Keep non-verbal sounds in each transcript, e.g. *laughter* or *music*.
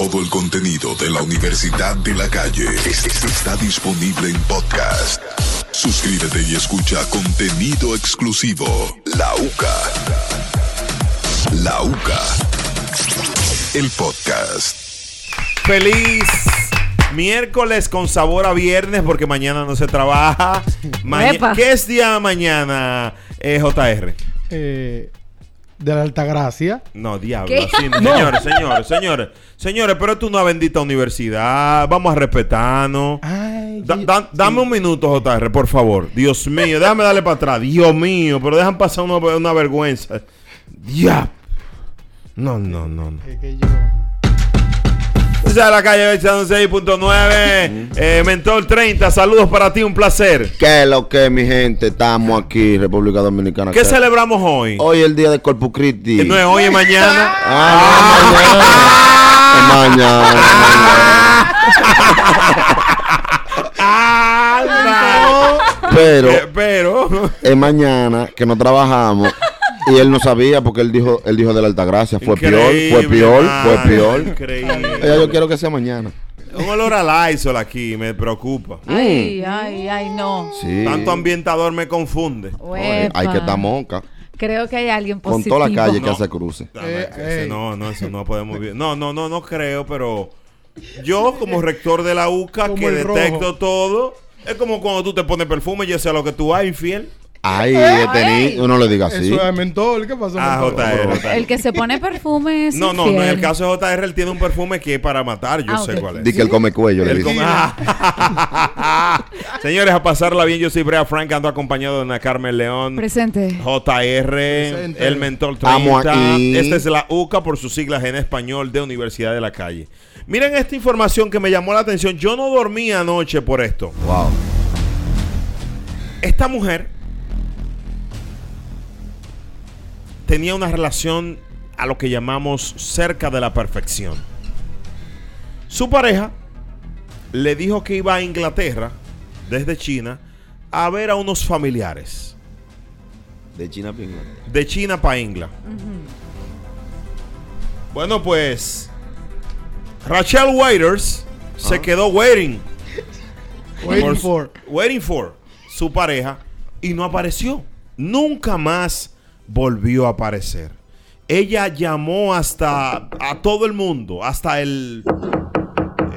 Todo el contenido de la Universidad de la Calle es- es- está disponible en podcast. Suscríbete y escucha contenido exclusivo. La UCA. La UCA. El podcast. Feliz miércoles con sabor a viernes porque mañana no se trabaja. Maña- Epa. ¿Qué es día de mañana, eh, JR? eh, de la Altagracia. No, diablo. *laughs* No. Señores, señores, señores. Señores, pero esto es una bendita universidad. Vamos a respetarnos. Ay, Da- sí, da- dame un minuto, JR, por favor. Dios mío, déjame darle para atrás. Dios mío, pero dejan pasar una, una vergüenza. Ya. No, no, no. no. que- que yo- Esa es la calle 6.9. Eh, Mentor 30, saludos para ti, un placer. ¿Qué es lo que, mi gente? Estamos aquí, República Dominicana. ¿Qué celebramos hoy? Hoy es el día de Corpus Christi. Que no es hoy, es mañana. Ah, es mañana. *laughs* Pero Eh, pero. es mañana que no trabajamos y él no sabía porque él dijo, él dijo de la Altagracia. Fue peor, fue peor, fue peor. Increíble. Ya yo quiero que sea mañana. Un olor a Lysol aquí, me preocupa. Ay, ay, ay, no. Sí. Tanto ambientador me confunde. Oye, hay que estar monca. Creo que hay alguien Con positivo. toda la calle que hace cruce. Eh, ey. no, no, eso no podemos vivir. No, no, no, no creo, pero yo como rector de la UCA Como que detecto rojo. todo, es como cuando tú te pones perfume, yo sé lo que tú hay, infiel. Ay, Ay. tení, uno le diga así. Eso es mentol. ¿Qué pasó? Ah? JR. JR. El que se pone perfume es No, no, no, en el caso de JR él tiene un perfume que es para matar, yo Ah, sé cuál es. Di que él come cuello, le dice. *laughs* Señores, a pasarla bien, yo soy Brea Frank, ando acompañado de Ana Carmen León. Presente. JR, Presente. el mentor 30. Estamos aquí. Esta es la UCA por sus siglas en español de Universidad de la Calle. Miren esta información que me llamó la atención. Yo no dormí anoche por esto. Wow. Esta mujer tenía una relación a lo que llamamos cerca de la perfección. Su pareja le dijo que iba a Inglaterra desde China a ver a unos familiares. De China pinga. de China para Ingla. Bueno, pues Rachel Waiters se quedó waiting, *laughs* Waiting por- for. waiting for su pareja y no apareció. Nunca más volvió a aparecer. Ella llamó hasta a todo el mundo, hasta el,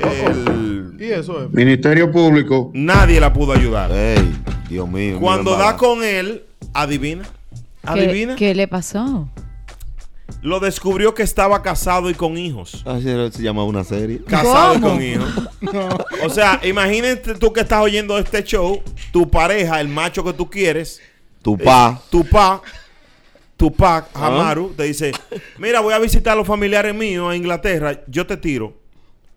el Y eso es. Ministerio Público. nadie la pudo ayudar. Ey, Dios mío. Cuando da con él, adivina. Adivina. ¿Qué, qué le pasó? Lo descubrió que estaba casado y con hijos. Así era, se llama una serie. Casado y con hijos. *laughs* O sea, imagínate tú que estás oyendo este show, tu pareja, el macho que tú quieres, Tu pa. tu pa, tu pa, Ah. Hamaru, te dice, mira, voy a visitar a los familiares míos a Inglaterra, yo te tiro.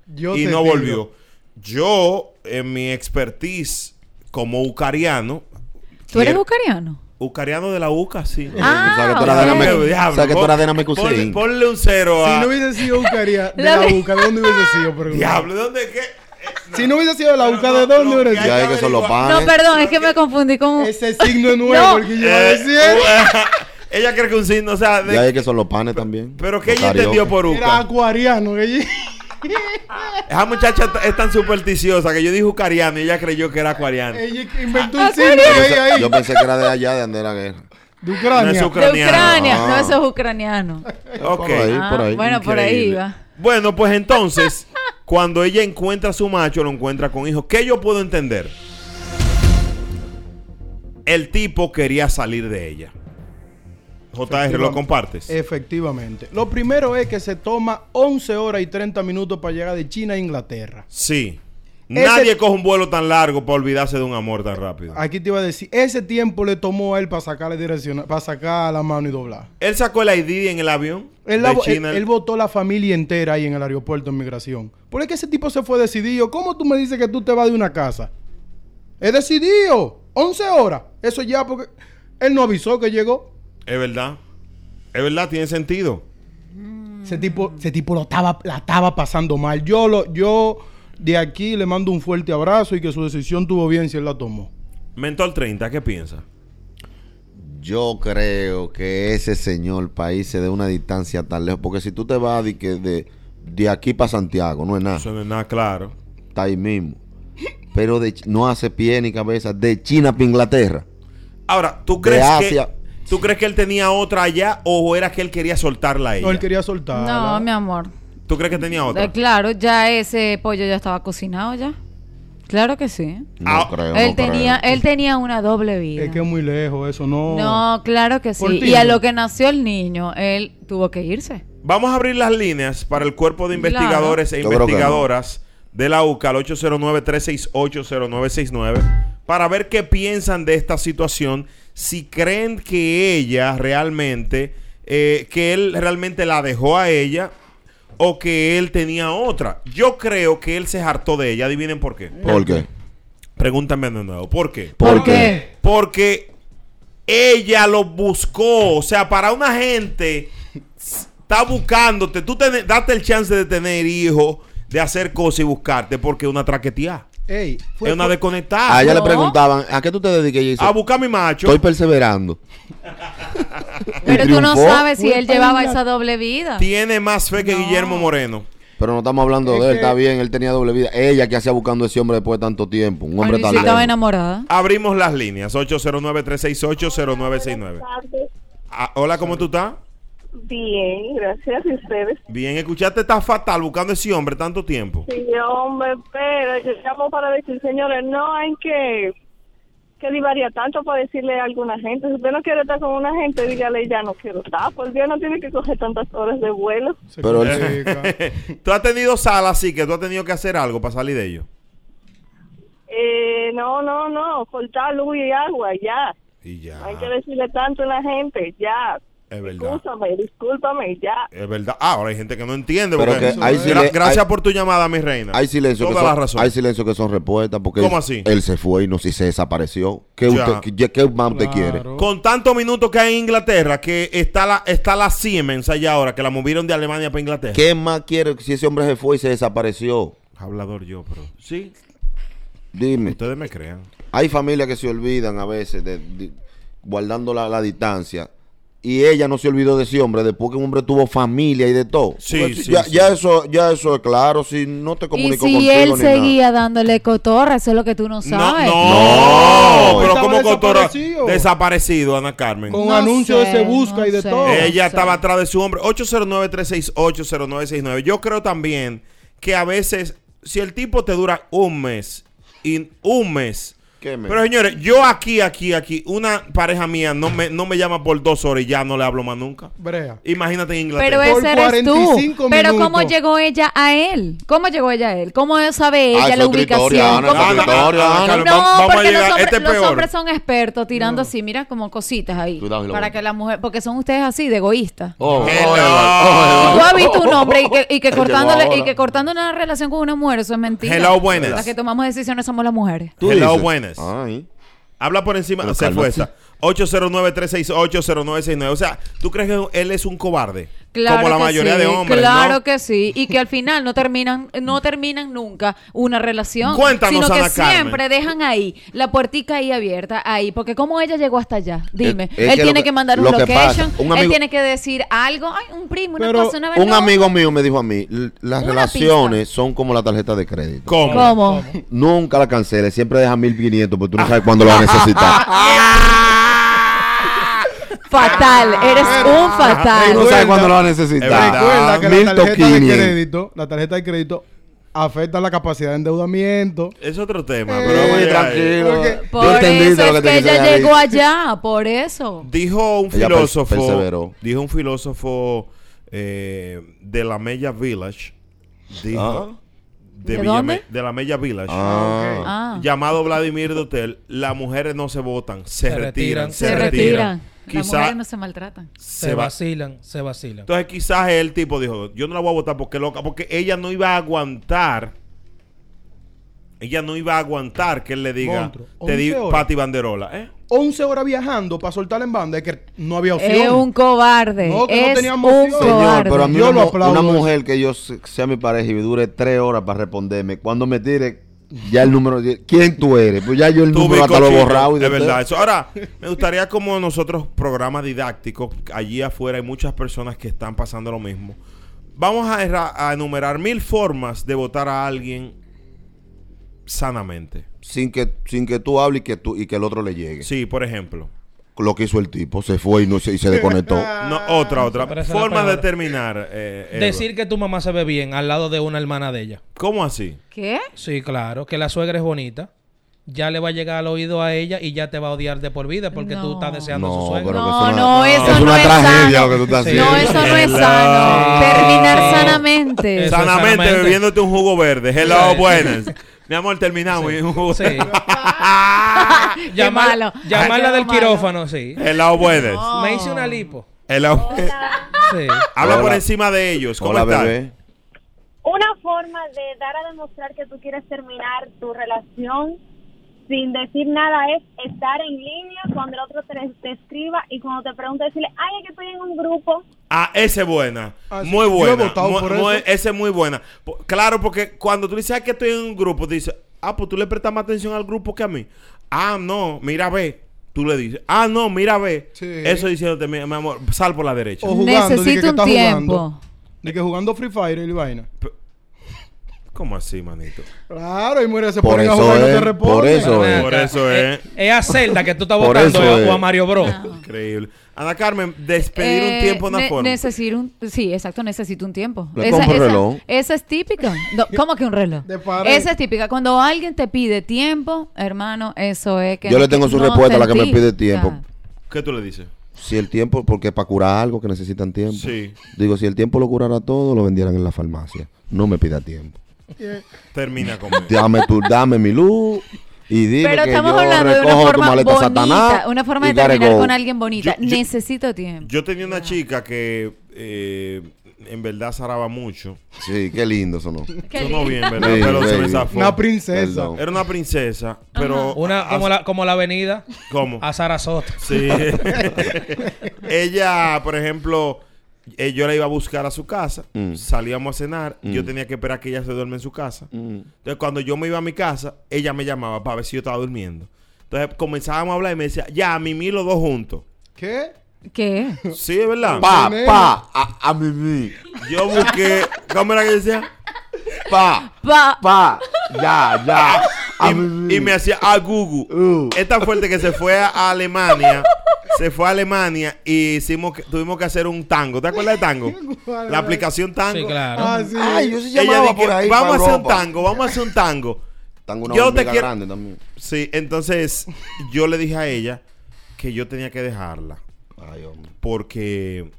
Yo y te no digo, volvió. Yo, en mi expertise como ucariano, ¿Tú eres ucraniano? ucariano de la UCA, sí. Ah, O sea, que tú eras de ponle, un cero Si a... no hubiese sido Ucaria *laughs* de La UCA, ¿de dónde hubiese sido? Pregunta. Diablo, ¿de dónde qué? No. *laughs* Si no hubiese sido de la UCA, ¿de dónde que sido? Ya es que son los No, panes. No, perdón, es que me confundí con... Ese signo es nuevo, No. porque yo iba a Eh, decir. *laughs* ella cree que un signo, o sea, de- Ya es que son los panes también. pero que ella entendió por Era UCA. acuariano. que ella- Esa muchacha es tan supersticiosa que yo dije ucariano y ella creyó que era acuariano. Ella inventó un signo que hay ahí. Yo pensé que era de allá, de donde era la guerra. De No es Ucrania. de ucraniano. Ucrania. Ah. No, eso es ucraniano. Ok. Por ahí, Ah, por ahí. Bueno, por ahí iba. Bueno, pues entonces, *laughs* cuando ella encuentra a su macho, lo encuentra con hijos. ¿Qué yo puedo entender? El tipo quería salir de ella. JR, ¿lo compartes? Efectivamente. Lo primero es que se toma 11 horas y 30 minutos para llegar de China a Inglaterra. Sí. Ese- Nadie coge un vuelo tan largo para olvidarse de un amor tan rápido. Aquí te iba a decir, ese tiempo le tomó a él para sacarle dirección, para sacar la mano y doblar. Él sacó el ID en el avión. Él, de la- él, China. él votó la familia entera ahí en el aeropuerto en migración. Por es que ese tipo se fue decidido. ¿Cómo tú me dices que tú te vas de una casa? Es decidido. 11 horas. Eso ya porque él no avisó que llegó. Es verdad. Es verdad, tiene sentido. Ese tipo, ese tipo lo estaba, la estaba pasando mal. Yo lo, yo de aquí le mando un fuerte abrazo y que su decisión tuvo bien si él la tomó. Mentor 30, ¿qué piensa? Yo creo que ese señor país se dé una distancia tan lejos. Porque si tú te vas de, que de, de aquí para Santiago, no es nada. Eso no es nada claro. Está ahí mismo. Pero de, no hace pie ni cabeza. De China para Inglaterra. Ahora, ¿tú De crees Asia. que tú crees que él tenía otra allá o era que él quería soltarla a ella? No, él quería soltar. No, mi amor. ¿Tú crees que tenía otra? Eh, claro, ya ese pollo ya estaba cocinado ya. Claro que sí. No Ah, creo. él no tenía, creo. él tenía una doble vida. Es que es muy lejos eso, no. No, claro que sí. Y a ¿no? lo que nació el niño, él tuvo que irse. Vamos a abrir las líneas para el cuerpo de Claro. investigadores e investigadoras de la UCA al 809-368-0969 para ver qué piensan de esta situación, si creen que ella realmente, eh, que él realmente la dejó a ella o que él tenía otra. Yo creo que él se hartó de ella. Adivinen por qué. ¿Por qué? Pregúntame de nuevo. ¿Por qué? ¿Por qué? Porque ella lo buscó. O sea, para una gente está buscándote. Tú te, date el chance de tener hijos, de hacer cosas y buscarte, porque es una traqueteada. Ey, fue- Es una desconectada. A ella le preguntaban, ¿a qué tú te dedicas? Y ella dice, A buscar a mi macho. estoy perseverando. Pero tú no sabes si él llevaba esa doble vida. Tiene más fe que No. Guillermo Moreno. Pero no estamos hablando Es de él, que- está bien, él tenía doble vida. Ella que hacía buscando a ese hombre después de tanto tiempo. Un hombre tan sí, estaba enamorada. Abrimos las líneas. 809-368-0969. Ah, hola, ¿cómo tú estás? Bien, gracias. ¿Y ustedes? Bien, escuchaste, está fatal buscando a ese hombre tanto tiempo. Sí, hombre, pero yo llamo para decir, señores, no hay que que divaría tanto para decirle a alguna gente. Si usted no quiere estar con una gente, dígale, ya no quiero estar. Por Dios, no tiene que coger tantas horas de vuelo. Pero *laughs* tú has tenido sal así que tú has tenido que hacer algo para salir de ello. Eh, no, no, no, cortar luz y agua, ya. Y ya. No hay que decirle tanto a la gente, ya. Es verdad. Discúlpame, discúlpame, ya. Es verdad. Ah, ahora hay gente que no entiende. Pero porque- que hay gracias hay- por tu llamada, mi reina. Hay silencio, que Toda la son, razón. hay silencio que son respuestas porque ¿Cómo él, así? él se fue y no si se desapareció. ¿Qué, Ya. usted, qué, qué más usted quiere? Con tantos minutos que hay en Inglaterra, que está la, está la Siemens allá ahora, que la movieron de Alemania para Inglaterra. ¿Qué más quiere si ese hombre se fue y se desapareció? Hablador yo, pero. Sí, Dime. ustedes me crean. Hay familias que se olvidan a veces de, de- guardando la, la distancia. Y ella no se olvidó de ese hombre después que un hombre tuvo familia y de todo. Sí, Porque sí, ya, sí. ya eso, ya eso es claro. Si no te Y comunicó si contigo él ni seguía dándole cotorra, eso es lo que tú no sabes. no, No. pero como cotora desaparecido. desaparecido, Ana Carmen. Con No anuncio sé, se busca no y de sé. todo. Ella estaba atrás de su hombre. 809-368-0969. Yo creo también que a veces, si el tipo te dura un mes, y un mes. Pero señores, yo aquí, aquí, aquí, una pareja mía no me, no me llama por dos horas y ya no le hablo más nunca. Brea. Imagínate en Pero Inglaterra. Por ese eres tú. 45 Pero minutos. ¿cómo llegó ella a él? ¿Cómo llegó ella a él? ¿Cómo sabe Ah, ella la ubicación? historia, Ana, ¿Cómo esa tú- es otra historia, Ana, Ana. Carmen, No, vamos- vamos a porque llegar- los, hombres, este es los hombres son expertos tirando así, mira como cositas ahí. Cuidado, para que la mujer, porque son ustedes así de egoístas. Oh, oh, oh, Tú has visto un hombre y que, y *laughs* cortándole y que cortando una relación con una mujer, eso es mentira. Hello, buenas. Las que tomamos decisiones somos las mujeres. ¿Tú Hello, dices? Buenas. Ay. Habla por encima. Pero se cálmate. fue esta. 809-368-0969. O sea, ¿tú crees que él es un cobarde? Claro Como la mayoría sí, de hombres. Claro ¿no? que sí. Y que al final no terminan, no terminan nunca una relación. Cuéntanos, sino que Ana Carmen. siempre dejan ahí la puertica ahí abierta, ahí. Porque como ella llegó hasta allá, dime. Es- es él que tiene que- que, mandar un location, él tiene que decir algo. Ay, un primo, una cosa, una vez. Un no. amigo mío me dijo a mí, "L- las relaciones son como la tarjeta de crédito. ¿Cómo? ¿Cómo? Nunca la canceles, siempre deja 1500 porque tú no *laughs* sabes cuándo lo vas a necesitar. *laughs* Fatal, eres un no fatal. sabes cuándo lo vas a Es necesitar. Recuerda que la Mil tarjeta de crédito, la tarjeta de crédito afecta la capacidad de endeudamiento. Es otro tema. Eh, pero ahí. tranquilo. Porque- Por eso lo que es que ella llegó allá, por eso. Dijo un Ella filósofo. Dijo un filósofo eh, de la Mella Village. Dijo. Ah. ¿De dónde? De la Mella Village. Ah. Ah. Llamado Vladimir Dotel. Las mujeres no se votan, se, Se retiran. retiran, Se retiran. Las mujeres no se maltratan. Se, se va. vacilan, se vacilan. Entonces quizás el tipo dijo, yo no la voy a votar porque loca, porque ella no iba a aguantar. Ella no iba a aguantar que él le diga, te di 11 horas. Pati Banderola, ¿eh? 11 horas viajando para soltarla en banda, es que no había opción. Es un cobarde. No, que no es teníamos un opción. Señor, pero a mí Yo una, lo aplaudo una mujer que yo se- sea mi pareja y me dure tres horas para responderme, cuando me tire ya el número, ¿quién tú eres? Pues ya yo el Tú, número hasta lo he borrado y de Es verdad, eso. Ahora, me gustaría como nosotros programas didácticos, allí afuera hay muchas personas que están pasando lo mismo. Vamos a, a enumerar mil formas de votar a alguien sanamente. Sin que, sin que tú hables y que, tú, y que el otro le llegue. Sí, por ejemplo. Lo que hizo el tipo, se fue y, no se, y se desconectó. *laughs* No, otra, otra. Forma de terminar. eh. Decir que tu mamá se ve bien al lado de una hermana de ella. ¿Cómo así? ¿Qué? Sí, claro. Que la suegra es bonita. Ya le va a llegar al oído a ella y ya te va a odiar de por vida porque tú No. estás deseando a su No, suegra. pero No, que es no, una, eso es no una es tragedia sano. lo que tú estás Sí. haciendo. No, eso no es sano. Terminar sanamente. Eso. Sanamente, sanamente. bebiéndote un jugo verde. Hello, buenas. *laughs* Mi amor, terminamos. Sí. *laughs* *laughs* Qué Llamar- malo. Llamarla del malo. quirófano, sí. Hello, buenas. Me hice una lipo. Hello. Sí. Habla por encima de ellos. ¿Cómo Hola, bebé. una forma de dar a demostrar que tú quieres terminar tu relación sin decir nada es estar en línea cuando el otro te, te escriba y cuando te pregunte decirle, ay, es que estoy en un grupo. Ah, esa es buena. Ah, sí. muy Yo he buena. votado Muy- por muy- eso. esa es muy buena. Claro, porque cuando tú dices "Ah, que estoy en un grupo, te dices, ah, pues tú le prestas más atención al grupo que a mí. Ah, no, mira, ve. Tú le dices, ah, no, mira, ve. Sí. Eso diciéndote, mi, mi amor, sal por la derecha. O jugando, que- Necesito que un tiempo. jugando. De que jugando Free Fire y vaina. ¿Cómo así, manito? Claro, y muere se Por ponen a jugar y no es, te responden. por eso es. Por acá, eso eh, es. Es a Zelda que tú estás Por votando o es. a Mario Bros. Increíble. Ana Carmen, despedir un Eh, tiempo, una ne- forma. necesito un, sí, exacto, necesito un tiempo. Le compro un reloj. esa es típica. No, *laughs* ¿Cómo que un reloj? Esa es típica. Cuando alguien te pide tiempo, hermano, eso es que Yo no- le tengo su no respuesta a la que me pide tiempo. Ya. ¿Qué tú le dices? Si el tiempo, porque para curar algo que necesitan tiempo. Sí. Digo, si el tiempo lo curara todo, lo vendieran en la farmacia. No me pida tiempo. Termina conmigo. Dame tu, dame mi luz y dime Pero que estamos yo hablando de una forma maleta bonita, satanás. una forma de terminar con alguien bonita. Yo- yo- Necesito tiempo. Yo tenía una chica que eh, en verdad zaraba mucho. Sí, qué lindo sonó. Qué Sonó lindo. bien, ¿verdad? Sí, pero se me baby. zafó. Una princesa. Perdón. Era una princesa, pero... Una, como, la, como la avenida ¿Cómo? a Sarasota. Sí. *laughs* Ella, por ejemplo, eh, yo la iba a buscar a su casa, Mm. salíamos a cenar, yo Mm. tenía que esperar que ella se duerme en su casa. Mm. Entonces, cuando yo me iba a mi casa, ella me llamaba para ver si yo estaba durmiendo. Entonces, comenzábamos a hablar y me decía, ya, a mí los dos juntos. ¿Qué? ¿Qué? Sí, es verdad. Pa, pa, a, a mí, Yo busqué, ¿cómo era que decía? pa, Pa- pa, ya, ya. Y, y me hacía a Gugu. Uh. Es tan fuerte que se fue a Alemania. *laughs* se fue a Alemania y hicimos que- tuvimos que hacer un tango. ¿Te acuerdas de tango? *laughs* La aplicación tango. Sí, claro. Ah, sí. Ay, yo se Ella llamaba dijo, por ahí. vamos a hacer un tango, vamos a hacer un tango. Tengo una Yo te quiero- grande también. Sí, entonces yo le dije a ella que yo tenía que dejarla Ay, hombre. porque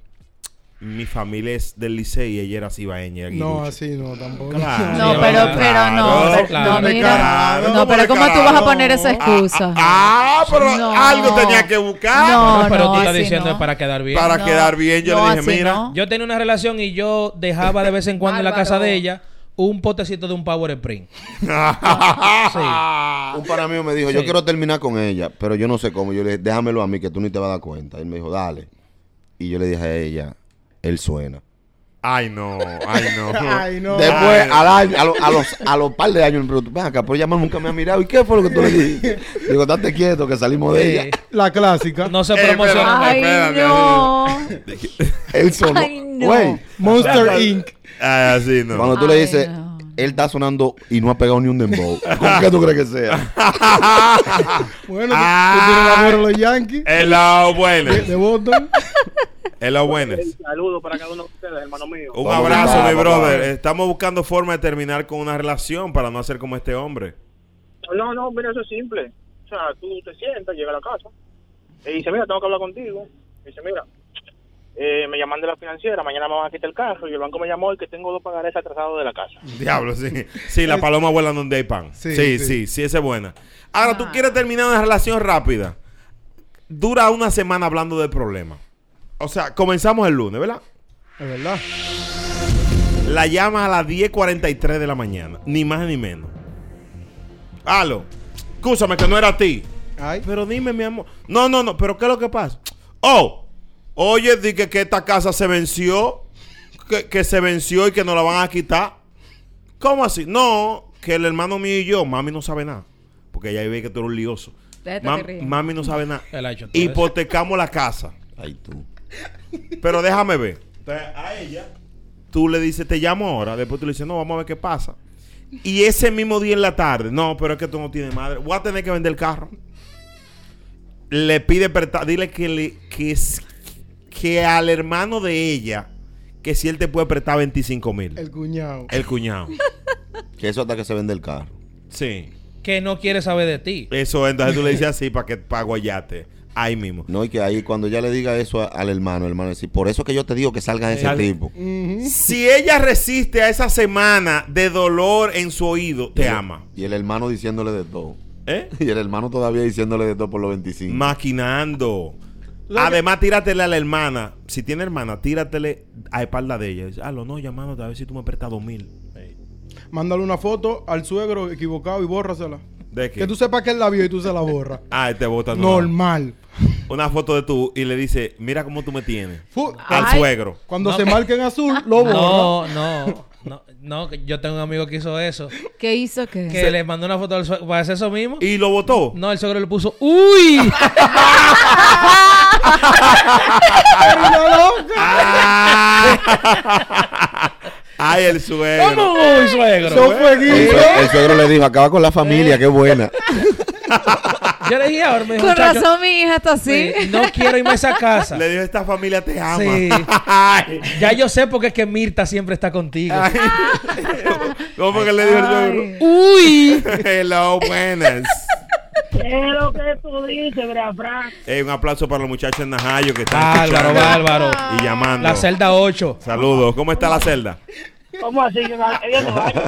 mi familia es del liceo y ella era cibaeña. No, así no, tampoco. Claro. No, pero, claro, pero no. claro, No, mira. claro, No, pero ¿cómo tú vas a poner esa excusa? Ah, pero No. algo tenía que buscar No, pero tú no, estás diciendo no. es para quedar bien. para No, quedar bien. Yo no, le dije, mira, no. Yo tenía una relación y yo dejaba de vez en cuando en la casa de ella un potecito de un Power Spring. *laughs* Sí. Un pana mío me dijo, yo quiero terminar con ella, pero yo no sé cómo. Yo le dije, déjamelo a mí que tú ni te vas a dar cuenta. Él me dijo, dale. Y yo le dije a ella, él suena. ay no, ay no. *laughs* Ay, no. Después, Ay. al año, a, lo- a los, a los par de años, me preguntó, ven acá, pero ella más nunca me ha mirado. ¿Y qué fue lo que tú le dijiste? *laughs* Digo, date quieto, que salimos de ella. La clásica. No se Eh, promociona. Ay, Espérate, no. Él sonó. Ay, no. Güey, Monster Inc. Ay, así no. cuando tú le Ay, dices, no. Él está sonando y no ha pegado ni un dembow. *laughs* ¿Con qué tú crees que sea? Bueno, tú- tú tienes la los Yankees. Hello, De, buenas. de Boston. Buenas. Saludos para cada uno de ustedes, hermano mío. Un Vamos, abrazo, mi brother. Estamos buscando forma de terminar con una relación para no hacer como este hombre. No, no, mira, eso es simple. O sea, tú te sientas, llegas a la casa y dice, mira, tengo que hablar contigo. dice, mira, eh, me llaman de la financiera, mañana me van a quitar el carro y el banco me llamó y que tengo dos pagares atrasados de la casa. Diablo, sí. Sí, la paloma vuela donde hay pan. Sí, sí, Sí, sí, sí. esa es buena. Ahora, tú Ah. quieres terminar una relación rápida. Dura una semana hablando del problema. O sea, comenzamos el lunes, ¿verdad? Es verdad. La llama a las 10.43 de la mañana. Ni más ni menos. Aló. Escúchame que no era a ti. Ay. Pero dime, mi amor. No, no, no. Pero ¿qué es lo que pasa? Oh. Oye, dije que esta casa se venció. Que, que se venció y que nos la van a quitar. ¿Cómo así? No, que el hermano mío y yo, mami no sabe nada. Porque ella ve que tú eres un lioso. Déjate Mam- mami no sabe nada. *laughs* Hipotecamos la casa. Ay, tú. Pero déjame ver. Entonces, a ella, tú le dices, te llamo ahora. Después tú le dices, no, vamos a ver qué pasa. Y ese mismo día en la tarde, no, pero es que tú no tienes madre. Voy a tener que vender el carro. Le pide presta- dile que, le, que, es- que al hermano de ella, que si él te puede prestar 25 mil. El cuñado. El cuñado. *laughs* Que eso hasta que se vende el carro. Sí. Que no quiere saber de ti. Eso, entonces tú le dices así *laughs* para que para guayate. Ahí mismo. No, y que ahí cuando ya le diga eso a- al hermano, el hermano dice, por eso que yo te digo que salga de ese tipo. Si ella resiste a esa semana de dolor en su oído, te ama. Y el hermano diciéndole de todo. ¿Eh? *laughs* Y el hermano todavía diciéndole de todo por los 25. Maquinando. Además, tíratele a la hermana. Si tiene hermana, tíratele a espalda de ella. Dice, Ah, no, llamándote a ver si tú me prestas dos mil. Mándale una foto al suegro equivocado y bórrasela. ¿De qué? Que tú sepas que él la vio y tú se la borras. *laughs* Ah, te botan Normal. Una foto de tú y le dice, mira cómo tú me tienes. Fu- Al Ay. suegro. Cuando No. se marque en azul, lo borra. No, no, no, no, que yo tengo un amigo que hizo eso. ¿Qué hizo qué? Que le mandó una foto al suegro para hacer eso mismo. Y lo votó. No, el suegro le puso, ¡Uy! *laughs* Ah. Ay, el suegro. ¿Cómo uy, suegro? Eso fue El, guiso. sue- el suegro le dijo, acaba con la familia, qué buena. *laughs* Yo le dije ahora, me dijo, Con "Muchacho, razón mi hija está así. sí, no quiero irme a esa casa. Le dijo, esta familia te ama. Sí. Ay. Ya yo sé porque es que Mirta siempre está contigo. Ay. ¿Cómo fue que le dijo el? Ay. ¡Uy! Hello, buenas. ¿Qué es lo que tú dices, Brea Frank? Eh, un aplauso para los muchachos en Najayo que están Bárbaro, escuchando bárbaro. y llamando. La celda 8. Saludos. ¿Cómo está la celda? ¿Cómo así? Yo. *laughs*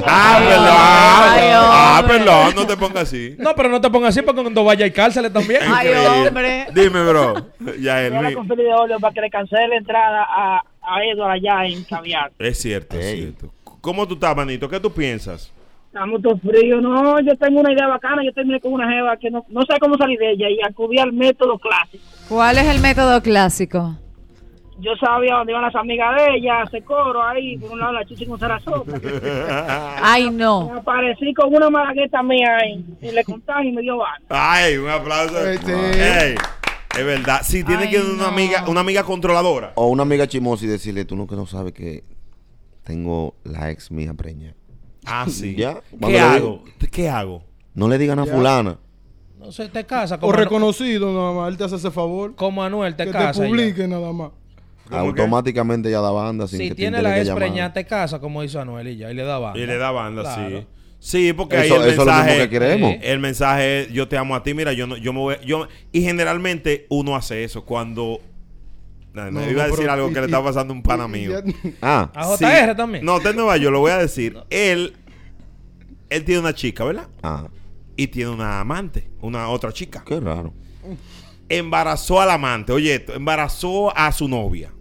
Ah, perdón. Ay, Ah, perdón. No te pongas así. No, pero no te pongas así porque cuando vaya hay cárceles también. Ay, Increíble. hombre. Dime, bro. Ya Yo confundí de óleo para que le cancele la entrada a, a Edward allá en Caviar. Es cierto, es cierto. ¿Cómo tú estás, manito? ¿Qué tú piensas? Estamos todos fríos. No, yo tengo una idea bacana. Yo terminé con una jeva que no, no sé cómo salir de ella y acudí al método clásico. ¿Cuál es el método clásico? Yo sabía dónde iban las amigas de ella, hace coro ahí, por un lado la chichi con Sarasota. *laughs* Ay, Me no. aparecí con una malagueta mía ahí y le contaron y me dio van. Ay, un aplauso. Ay, sí. Ey, es verdad. Sí, tiene Ay, que ir una no. amiga, una amiga controladora. O una amiga chimosa y decirle, tú no que no sabes que tengo la ex mía preña. Ah, sí. Ya, ¿Qué hago? ¿Qué hago? No le digan a Ya. fulana. No se te casa O como, Anu- reconocido nada más. Él te hace ese favor. como Anuel te que casa. te ya. publique nada más. ¿Cómo Automáticamente ya da banda sin Si que tiene te la ex llamar. preñada te casa como hizo Anuel y ya. Y le da banda. Y le da banda, Claro. sí. Sí, porque ahí Eso, el eso es lo mensaje... mismo que queremos. El mensaje es, yo te amo a ti, mira, yo no, yo me voy, yo, y generalmente uno hace eso cuando, no, no, No, iba a decir algo que y- le está pasando a un pana mío. ya- Ah, A Sí. JR también. No, usted no va, yo lo voy a decir. Él, él tiene una chica, ¿verdad? ah, Y tiene una amante, una otra chica. qué raro. Embarazó al amante, oye, esto, embarazó a su novia.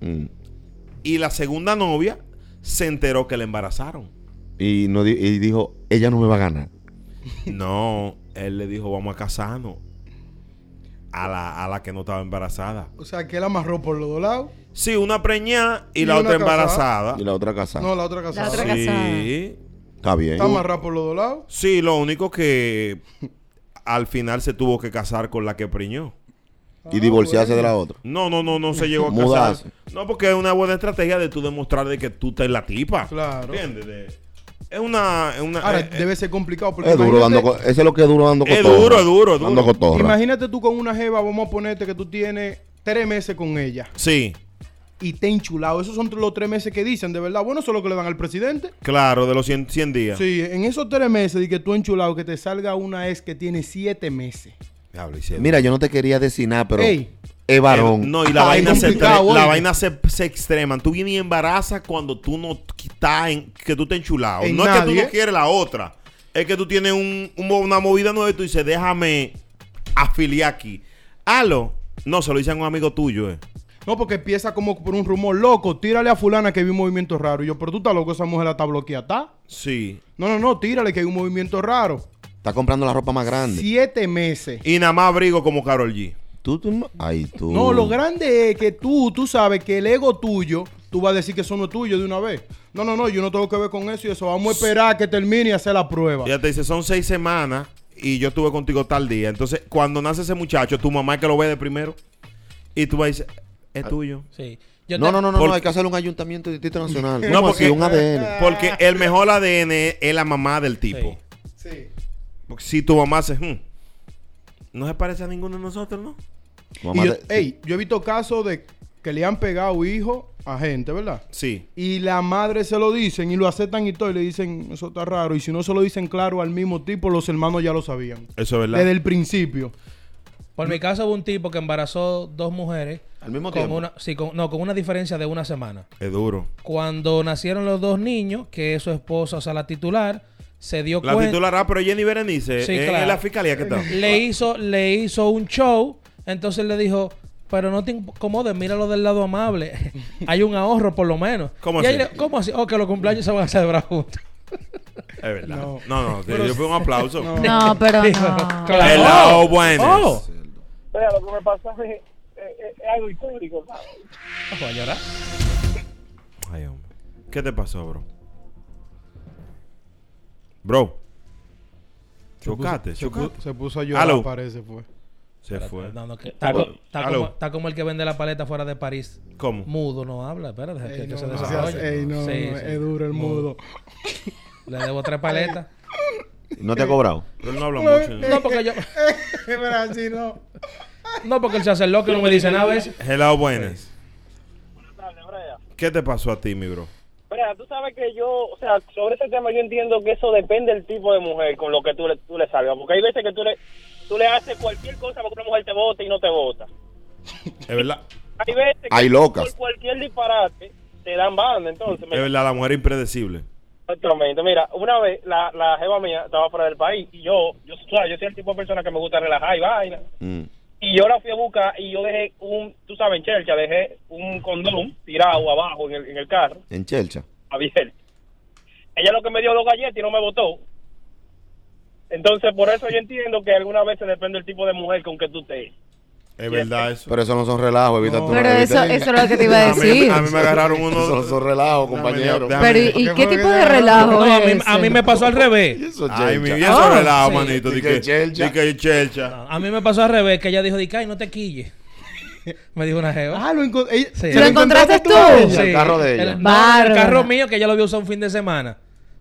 Mm. Y la segunda novia se enteró que le embarazaron. Y, no di- y dijo, ella no me va a ganar. No, él le dijo, vamos a casarnos. A la, a la que no estaba embarazada. O sea, que él amarró por los dos lados. Sí, una preñada y, Y la otra casada. embarazada. Y la otra casa. No, la otra casada. La otra casada. Sí. Está bien. Está amarrada por los dos lados. Sí, lo único que al final se tuvo que casar con la que preñó. Y divorciarse de la otra. No, no, no, no se llegó a Mudarse. casar. No, porque es una buena estrategia de tú demostrar de que tú estás la tipa. Claro. ¿Entiendes? De- es una... es una- Ahora, eh, eh, debe ser complicado. Porque Es duro imagínate- dando... co- Ese es lo que es duro dando Es cotorra. duro, es duro, es Dando duro. cotorra. Imagínate tú con una jeva, vamos a ponerte que tú tienes tres meses con ella Sí, y te enchulado. Esos son los tres meses que dicen, de verdad. Bueno, eso es lo que le dan al presidente. claro, de los 100, 100 días. Sí, en esos tres meses de que tú enchulado, que te salga una ex que tiene siete meses. Diablo. Mira, yo no te quería decir nada, pero Ey. es varón. No, y la Ay, vaina, se, la oye. vaina se, se extreman. Tú vienes y embarazas cuando tú no estás en, que tú estás enchulado. En no es que tú no quieres la otra. Es que tú tienes un- un- una movida nueva y tú dices, déjame afiliar aquí. Halo. No, se lo dicen a un amigo tuyo, eh. No, porque empieza como por un rumor loco. Tírale a fulana que vi un movimiento raro. Y yo, pero tú estás loco, esa mujer la está bloqueada. ¿está? Sí. No, no, no, tírale que hay un movimiento raro. Está comprando la ropa más grande. Siete meses. Y nada más abrigo como Carol G. Tú, tú, Ay, tú. No, lo grande es que tú, tú sabes que el ego tuyo, tú vas a decir que eso no es tuyo de una vez. No, no, no, yo no tengo que ver con eso y eso. Vamos a esperar a que termine y hacer la prueba. Ella te dice, son seis semanas y yo estuve contigo tal día. Entonces, cuando nace ese muchacho, tu mamá es que lo ve de primero. Y tú vas a decir, es tuyo. Sí. Yo No, te- no, no, no, hay que hacer un ayuntamiento de Distrito Nacional. No, porque- porque un ADN. Porque el mejor ADN es la mamá del tipo. Sí. Sí. Porque si tu mamá se... "Hmm, no se parece a ninguno de nosotros, ¿no? Tu mamá Y yo, te- ey, yo he visto casos de que le han pegado hijos a gente, ¿verdad? Sí. Y la madre se lo dicen y lo aceptan y todo y le dicen, eso está raro. Y si no se lo dicen claro al mismo tipo, los hermanos ya lo sabían. Eso es verdad. Desde el principio. Por mi caso hubo un tipo que embarazó dos mujeres. Al mismo con tiempo. Una, sí, con, no, con una diferencia de una semana. Es duro. Cuando nacieron los dos niños, que es su esposa, o sea, la titular, se dio La cuenta. titular, ah, pero Jenny Berenice, Sí, eh, claro. en la fiscalía que está. le hizo, le hizo un show, entonces le dijo, pero no te incomodes, míralo del lado amable. *laughs* Hay un ahorro por lo menos. ¿Cómo Y así? le- ¿Cómo así? Oh, que los cumpleaños se van a celebrar juntos. Es verdad. No. No, no, que yo fui un aplauso. No, *laughs* pero no. claro. Hello, Oh, buenas. oh. Lo que me pasó es, es- es- es algo histórico, ¿sabes? No voy a llorar. Ay, hombre. ¿Qué te pasó, bro? Bro. Chocaste, Se, pu- chocaste. se puso a llorar, Aló. parece, fue. Se fue. No, no, que- está, Aló. co- está Aló. como, está como el que vende la paleta fuera de París. ¿Cómo? Mudo, no habla. Espérate, que, Ey, que no, se no seas- desarrolle. ey, no, Sí, no, sí. es duro el mudo. *laughs* Le debo tres paletas. ¿No te ha cobrado? Pero él no habla mucho. No, porque yo... *laughs* Pero así no. No, porque él se hace loco y no me dice nada a veces. Hello, buenas. Buenas tardes, Brea. ¿Qué te pasó a ti, mi bro? Brea, tú sabes que yo, o sea, sobre ese tema yo entiendo que eso depende del tipo de mujer con lo que tú le, tú le salgas. Porque hay veces que tú le, tú le haces cualquier cosa para que una mujer te vote y no te vota. Es verdad. Hay veces que Hay locas. por cualquier disparate te dan banda, entonces. Es mira, verdad, la mujer impredecible. Exactamente. Mira, una vez la, la jeva mía estaba fuera del país y yo, yo, o sea, yo soy el tipo de persona que me gusta relajar y vaina. Mm. Y yo la fui a buscar y yo dejé un, tú sabes, en Chelcha, dejé un condón tirado abajo en el, en el carro, En Chelcha. abierto. Ella lo que me dio dos galletas y no me votó. Entonces, por eso yo entiendo que algunas veces depende del tipo de mujer con que tú estés. Es verdad eso. Pero eso no son relajos, evita No. tú. Pero eso, eso es lo que te iba a A mí, decir. a mí me agarraron uno. Eso no son relajos, compañero. Déjame- Pero ¿y, y ¿Qué tipo de relajo No, a mí, a mí me pasó al revés. Y eso, Ay, mi sobre relajado, sí. manito. Di Di que que chelcha. di que chelcha. A mí me pasó al revés, que ella dijo, di que, "Ay, no te quilles. *laughs* me dijo una jeva. Ah, lo, enco- ella- Sí. ¿se ¿Lo encontraste tú? Sí. el carro de ella. El, no, el carro mío, que ella lo había usado un fin de semana.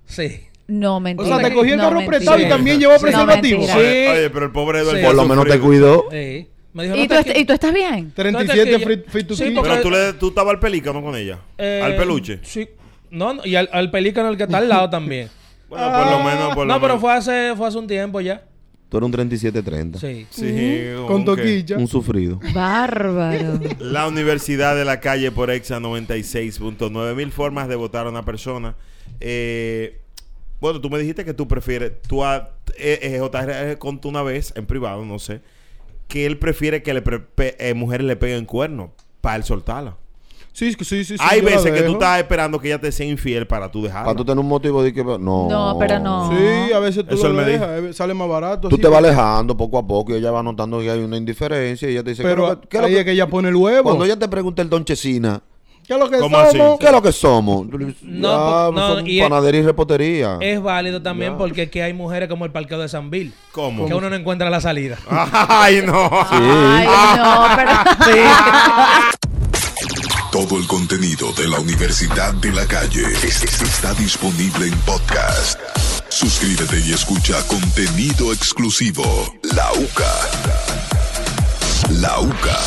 Sí. No, O mentira. sea, te cogió el carro prestado y también llevó preservativo. Sí. Oye, pero el pobre Eduardo. Por lo menos te cuidó. Sí. Me dijo, ¿Y no tú, te est- qui- ¿Y tú estás bien? 37 No te free, to Sí, keep. porque- Pero tú, le, tú estabas al pelícano con ella. Eh, al peluche. Sí. No, no, y al, al pelícano el que está al lado también. *laughs* Bueno, por lo menos. Por lo no, pero fue hace, fue hace un tiempo ya. Tú eres un 3730. Sí. Sí, Con toquilla. Un sufrido. Bárbaro. *laughs* La Universidad de la Calle por Exa 96.9 mil formas de votar a una persona. Eh, bueno, tú me dijiste que tú prefieres, tú a eh, eh, JR contó una vez en privado, no sé, que él prefiere que le pre- pe- eh, mujeres le peguen cuernos para él soltarla. Sí, sí, sí. sí Hay veces que tú estás esperando que ella te sea infiel para tú dejarla. Para tú tener un motivo de que. No. No, pero no. Sí, a veces tú Eso lo él me dejas, sale más barato. Tú así, te vas alejando poco a poco y ella va notando que hay una indiferencia y ella te dice, ¿qué es lo Pero que- qué ahí que- es que ella pone el huevo. Cuando ella te pregunta el don Chesina, ¿Qué es lo que ¿Cómo somos? así? ¿qué es lo que somos? No, "Ya, po- no, somos y es- panadería y repostería. Es válido también Ya. porque que hay mujeres como el parqueo de San Bill. ¿Cómo? Que uno no encuentra la salida. *laughs* Ay, no. Ay, no, pero... *laughs* Todo el contenido de la Universidad de la Calle es- es- está disponible en podcast. Suscríbete y escucha contenido exclusivo. La UCA. La UCA.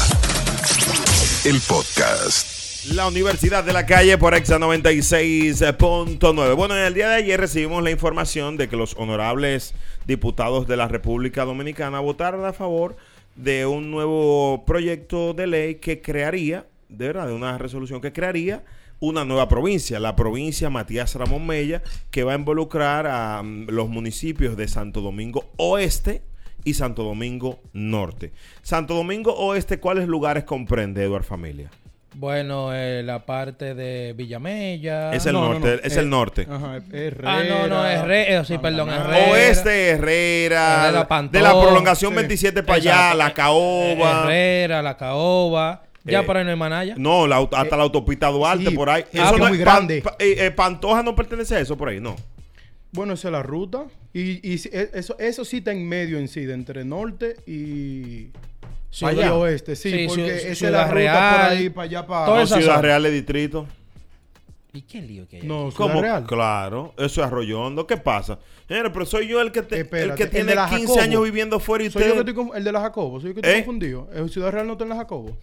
El podcast. La Universidad de la Calle por Exa 96.9. Bueno, en el día de ayer recibimos la información de que los honorables diputados de la República Dominicana votaron a favor de un nuevo proyecto de ley que crearía, de verdad, de una resolución que crearía una nueva provincia, la provincia Matías Ramón Mella, que va a involucrar a mm, los municipios de Santo Domingo Oeste y Santo Domingo Norte. Santo Domingo Oeste, ¿cuáles lugares comprende, Eduard Familia? Bueno, eh, la parte de Villamella. Es el No, no, norte, no. es Eh, el norte. Ajá, Herrera. Ah, no, no, Herrera. sí, perdón, Herrera. Oeste, Herrera, de Pantón, la prolongación sí. 27 para allá, la Caoba. Herrera, la Caoba. Ya Eh, por ahí no hay manaya. No, la hasta la autopista Duarte sí, por ahí. es que no es muy Pan- grande. pa- eh, eh, Pantoja no pertenece a eso por ahí, no. Bueno, esa es la ruta. Y, y e- eso, eso sí está en medio en sí, de entre norte y, Ciudad- Allá oeste, sí, Sí, porque Ciudad- esa es Ciudad la ruta Real, por ahí, para allá, para... toda No, esa Ciudad zona. Real de distrito. ¿Y qué lío que hay? No, Ciudad ¿Cómo? Real. Claro, eso es Arroyondo. ¿Qué pasa? Señores, pero soy yo el que, te- el Espérate, que el tiene de la 15 Jacobo. años viviendo fuera y Soy yo que usted estoy el de la Jacobo, soy yo que estoy ¿Eh? confundido. ¿El Ciudad Real no está en la Jacobo?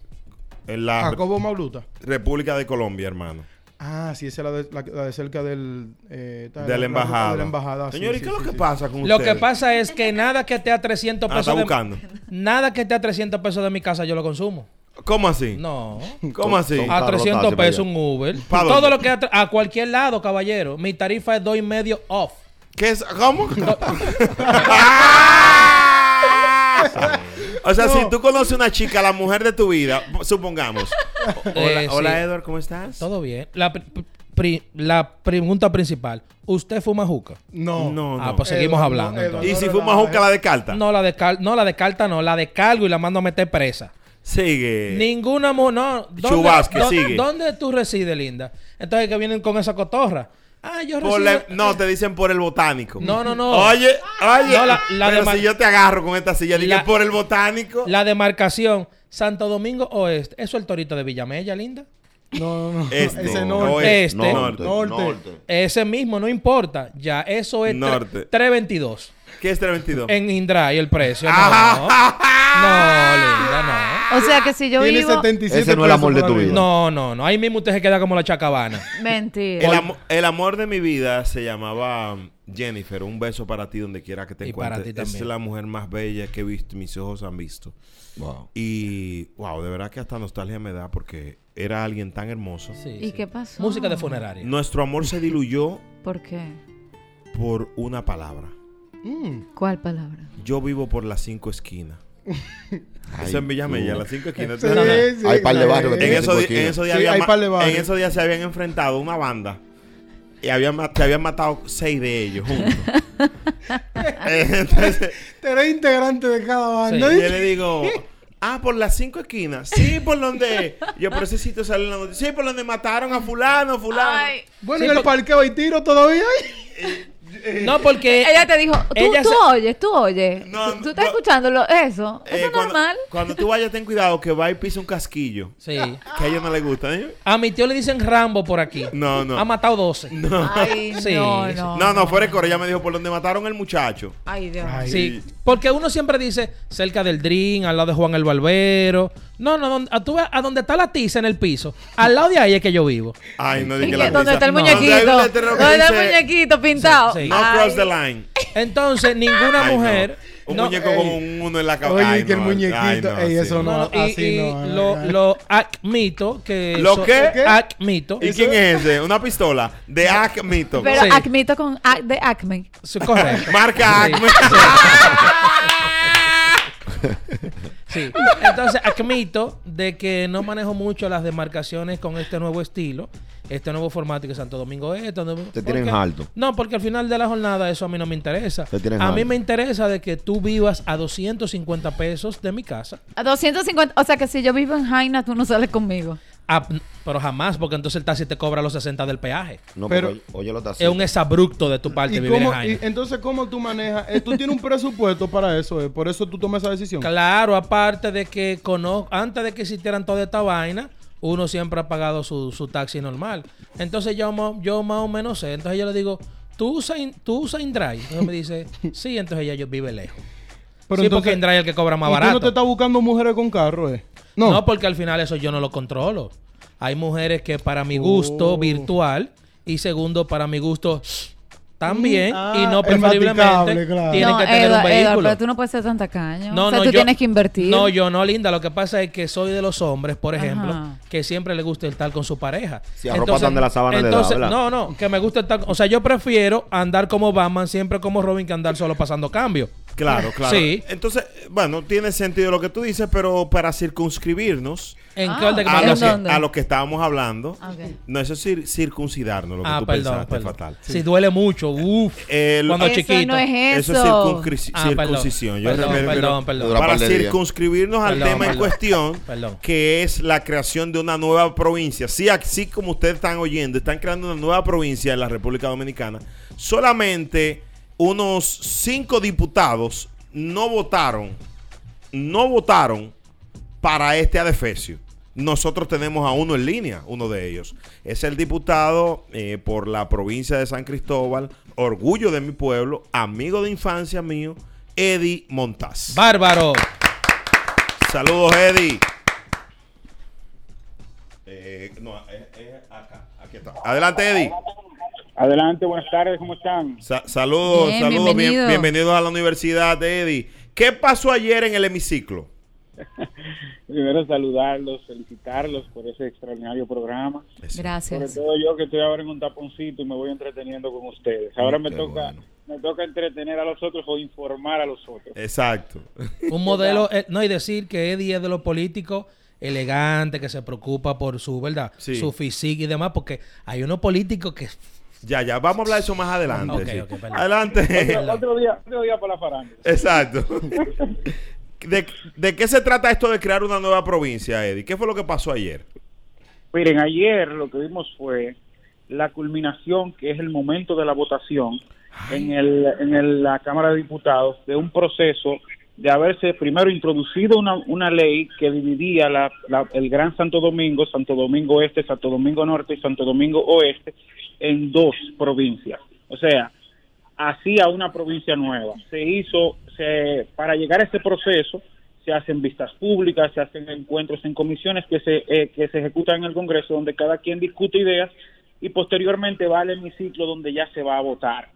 en la Jacobo Mauluta. República de Colombia, hermano. Ah, sí, esa es la de, la, la de cerca del... eh, está De la embajada. De la embajada, sí, Señor, ¿y sí, qué es lo sí, que sí. pasa con Lo que pasa es que nada que esté a 300 Ah, pesos. está de- buscando. Nada que esté a 300 pesos de mi casa yo lo consumo. ¿Cómo así? No. ¿Cómo así? A Carlos 300 Tassi para pesos un Uber. ¿Pa' Todo dónde? lo que a, a cualquier lado, caballero. Mi tarifa es dos y medio off. ¿Qué es? ¿Cómo? *laughs* *laughs* o sea, si tú conoces una chica, la mujer de tu vida, supongamos. *laughs* Hola, Eh, hola sí. Edward, ¿cómo estás? Todo bien. La, pri- pri- la pregunta principal. ¿Usted fuma juca? No. No, Ah, no. pues seguimos Edward, hablando. no, Edward, entonces. ¿Y si fuma juca la de carta? No, la de cal- no, la de carta no. La descargo y la mando a meter presa. Sigue. Ninguna mujer, no. ¿dónde- Chubasque, dó- sigue. ¿Dónde tú resides, linda? Entonces que vienen con esa cotorra. Ah, yo Por resido... la- no, te dicen por el botánico. No, no, no. Oye, oye. No, la- la pero si yo te agarro con esta silla, dije La- por el botánico. La demarcación Santo Domingo Oeste. ¿Eso es el torito de Villamella, linda? No, no, no. Este. Ese No, norte. oeste. Este. Norte, Norte. norte. Ese mismo, no importa. Ya, eso es Norte. 322. ¿Qué es 322? En Indra el precio. *laughs* No, Ah. no, linda, O sea que si yo Tiene vivo... 77 Ese no es el amor de tu vida. no. No, no. Ahí mismo usted se queda como la chacabana. *laughs* Mentira. El, amo- el amor de mi vida se llamaba um, Jennifer. Un beso para ti donde quiera que te Y para encuentres. ti Es también. la mujer más bella que he visto, mis ojos han visto. Wow. Y wow, de verdad que hasta nostalgia me da porque era alguien tan hermoso. Sí, ¿Y sí. qué pasó? Música de funeraria. Nuestro amor se diluyó ¿Por qué? por una palabra. Mm. ¿Cuál palabra? Yo vivo por las cinco esquinas. Ay, Eso en Villamella, tú. las cinco esquinas. Sí, sí, Hay par de barrios que En tienen esos, en días Sí, había hay ma- par de barrios. en esos días se habían enfrentado una banda y habían, se habían matado seis de ellos juntos. *laughs* Eh, Entonces, Tú eres integrante de cada banda. yo le digo, ah, por las cinco esquinas. Sí, por donde. Yo, por ese sitio sale la noticia. Sí, por donde mataron a fulano, fulano. Ay. Bueno, Sí, en el por- parqueo hay tiro todavía. No, porque. Ella te dijo, tú, ella tú se- oyes, tú oyes. No, ¿Tú, estás no. escuchando lo- eso? Eh, Eso es cuando, normal. Cuando tú vayas, ten cuidado que va y pisa un casquillo. Sí. Que a ellos no les gusta. ¿eh? A mi tío le dicen Rambo por aquí. No, no. Ha matado 12. Ay, *laughs* Sí, no, no. No, no, fuera de coro. Ella me dijo por donde mataron al muchacho. Ay, Dios. Ay. Sí, porque uno siempre dice cerca del Dream, al lado de Juan el Barbero. No, no, donde, a, tú a donde está la tiza en el piso. Al lado de ahí es que yo vivo. Ay, no ¿Y di que qué? la ¿Dónde pizza- está el No, muñequito? que ¿Dónde está el muñequito pintado? Sí, sí. No Ay. cross the line. Entonces, ninguna Ay, no. mujer. Un no, muñeco ey. con un uno en la cabeza. Oye, que el muñequito. Ey, eso no, no, no, y, así y no. lo, lo admito que. ¿Lo so- qué? Admito. ¿Y quién es ese? Una pistola de Acmito. Pero Sí. Acmito con Ac- de Acme. Sí, correcto. Marca Sí. Acme. *laughs* Sí. Entonces, admito de que no manejo mucho las demarcaciones con este nuevo estilo, este nuevo formato que Santo Domingo es. Esto, no- Te tienen porque- alto. No, porque al final de la jornada eso a mí no me interesa. Te tienen A mí alto. me interesa de que tú vivas a 250 pesos de mi casa. A 250. O sea que si yo vivo en Jaina, tú no sales conmigo. Ah, pero jamás, porque entonces el taxi te cobra los 60 del peaje. No, Pero- pero oye lo está Es un exabrupto de tu parte ¿Y vivir en cómo- y entonces, ¿cómo tú manejas? Eh, tú tienes un presupuesto para eso, eh, por eso tú tomas esa decisión. Claro, aparte de que conozco, antes de que existieran toda esta vaina, uno siempre ha pagado su, su taxi normal. Entonces yo, yo más o menos sé. Entonces yo le digo, ¿tú usas, in- tú usas InDrive? Entonces me dice, *laughs* sí, entonces ella yo vive lejos. Pero sí, entonces- porque InDrive es el que cobra más ¿Y barato. tú no te estás buscando mujeres con carro, eh? No. No. porque al final eso yo no lo controlo. Hay mujeres que para mi gusto Oh. virtual y segundo para mi gusto también Mm, ah, y no el preferiblemente claro. tienen no, que tener Edward, un Edward, vehículo. pero tú no puedes ser tan tacaño. No, o sea, no, tú yo- tienes que invertir. No, yo no, linda. Lo que pasa es que soy de los hombres, por ejemplo, Ajá. que siempre le gusta estar con su pareja. Sí, arropatan de la sábana de lado, entonces. No, no, que me gusta estar. O sea, yo prefiero andar como Batman, siempre como Robin, que andar solo pasando cambio. Claro, claro. Sí. Entonces, bueno, tiene sentido lo que tú dices, pero para circunscribirnos ¿En Ah, qué orden que ¿en a lo, que, a lo que estábamos hablando, no eso es cir- circuncidarnos, lo que Ah, tú perdón, pensaste, perdón. fatal. Si duele mucho, uff. Cuando Eso chiquito. no es Eso eso. es circunscri- Ah, perdón. circuncisión. Yo Perdón, perdón, perdón. Para de circunscribirnos al Perdón, tema en cuestión, Perdón. que es la creación de una nueva provincia. Sí, así como ustedes están oyendo, están creando una nueva provincia en la República Dominicana. Solamente unos cinco diputados no votaron, no votaron para este adefesio. Nosotros tenemos a uno en línea, uno de ellos. Es el diputado eh, por la provincia de San Cristóbal, orgullo de mi pueblo, amigo de infancia mío, Eddie Montaz. Bárbaro. Saludos, Eddie. Eh, no, es, es acá, aquí está. Adelante, Eddie. Adelante, buenas tardes, ¿cómo están? Sa- saludos, Bien, saludos, bien- bienvenido. bienvenidos a la universidad, Eddie. ¿Qué pasó ayer en el hemiciclo? *laughs* Primero saludarlos, felicitarlos por ese extraordinario programa. Sobre Gracias. todo yo que estoy ahora en un taponcito y me voy entreteniendo con ustedes. Ahora me Qué toca bueno. me toca entretener a los otros o informar a los otros. Exacto. *laughs* Un modelo, eh, no, y decir que Eddie es de los políticos elegante, que se preocupa por su, ¿verdad? Sí. Su físico y demás, porque hay unos políticos que... Ya, ya, vamos a hablar de eso más adelante. Adelante. Otro, otro día, otro día para la farándula. Exacto. *laughs* ¿De, de qué se trata esto de crear una nueva provincia, Eddie? ¿Qué fue lo que pasó ayer? Miren, ayer lo que vimos fue la culminación, que es el momento de la votación en, el, en el- la Cámara de Diputados, de un proceso de haberse primero introducido una, una ley que dividía la- la- el Gran Santo Domingo, Santo Domingo Este, Santo Domingo Norte y Santo Domingo Oeste, en dos provincias. O sea, hacía una provincia nueva. Se hizo, se, para llegar a ese proceso, se hacen vistas públicas, se hacen encuentros en comisiones que se, eh, que se ejecutan en el Congreso, donde cada quien discute ideas y posteriormente va al hemiciclo donde ya se va a votar.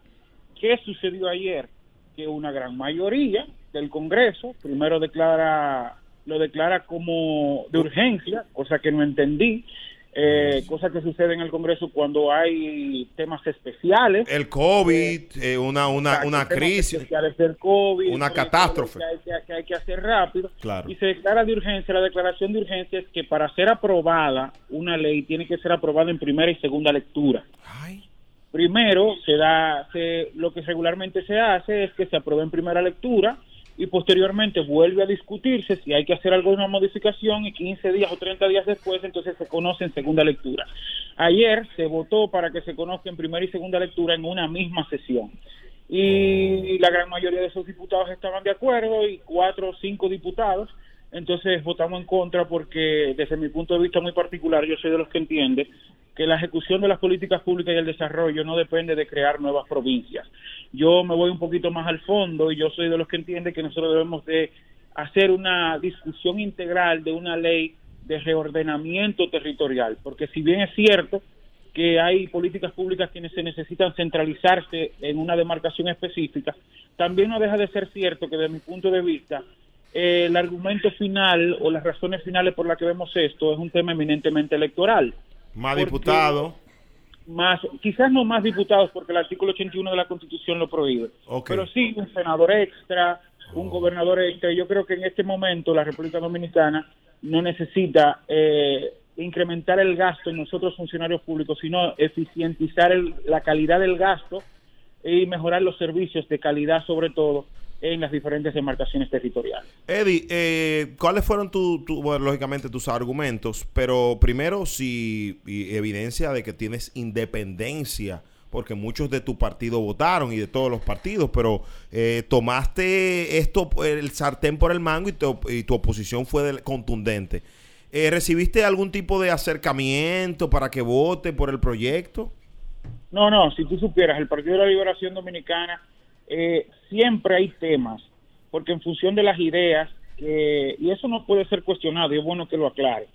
¿Qué sucedió ayer? Que una gran mayoría del Congreso primero declara lo declara como de urgencia, cosa que no entendí, eh, cosa que sucede en el Congreso cuando hay temas especiales. El COVID, eh, una, una, una temas crisis. especiales del COVID, una catástrofe. Que hay que, que hay que hacer rápido. Claro. Y se declara de urgencia. La declaración de urgencia es que para ser aprobada una ley tiene que ser aprobada en primera y segunda lectura. Ay, Primero se da, se, lo que regularmente se hace es que se apruebe en primera lectura y posteriormente vuelve a discutirse si hay que hacer alguna modificación y 15 días o 30 días después entonces se conoce en segunda lectura. Ayer se votó para que se conozca en primera y segunda lectura en una misma sesión. Y la gran mayoría de esos diputados estaban de acuerdo y cuatro o cinco diputados entonces votamos en contra porque desde mi punto de vista muy particular yo soy de los que entiende que la ejecución de las políticas públicas y el desarrollo no depende de crear nuevas provincias. Yo me voy un poquito más al fondo y yo soy de los que entiende que nosotros debemos de hacer una discusión integral de una ley de reordenamiento territorial, porque si bien es cierto que hay políticas públicas que se necesitan centralizarse en una demarcación específica, también no deja de ser cierto que desde mi punto de vista eh, el argumento final o las razones finales por las que vemos esto es un tema eminentemente electoral. más Porque- diputado. Más, quizás no más diputados porque el artículo 81 de la Constitución lo prohíbe, Ok. pero sí un senador extra, un gobernador extra. Yo creo que en este momento la República Dominicana no necesita eh, incrementar el gasto en nosotros funcionarios públicos, sino eficientizar el- la calidad del gasto y mejorar los servicios de calidad, sobre todo en las diferentes demarcaciones territoriales. Eddie, eh, ¿cuáles fueron tu, tu- bueno, lógicamente tus argumentos? Pero primero, si y evidencia de que tienes independencia, porque muchos de tu partido votaron y de todos los partidos, pero eh, tomaste esto, el sartén por el mango y tu, y tu oposición fue del- contundente. Eh, ¿Recibiste algún tipo de acercamiento para que vote por el proyecto? No, no, si tú supieras, el Partido de la Liberación Dominicana eh, siempre hay temas, porque en función de las ideas, que- y eso no puede ser cuestionado, y es bueno que lo aclare,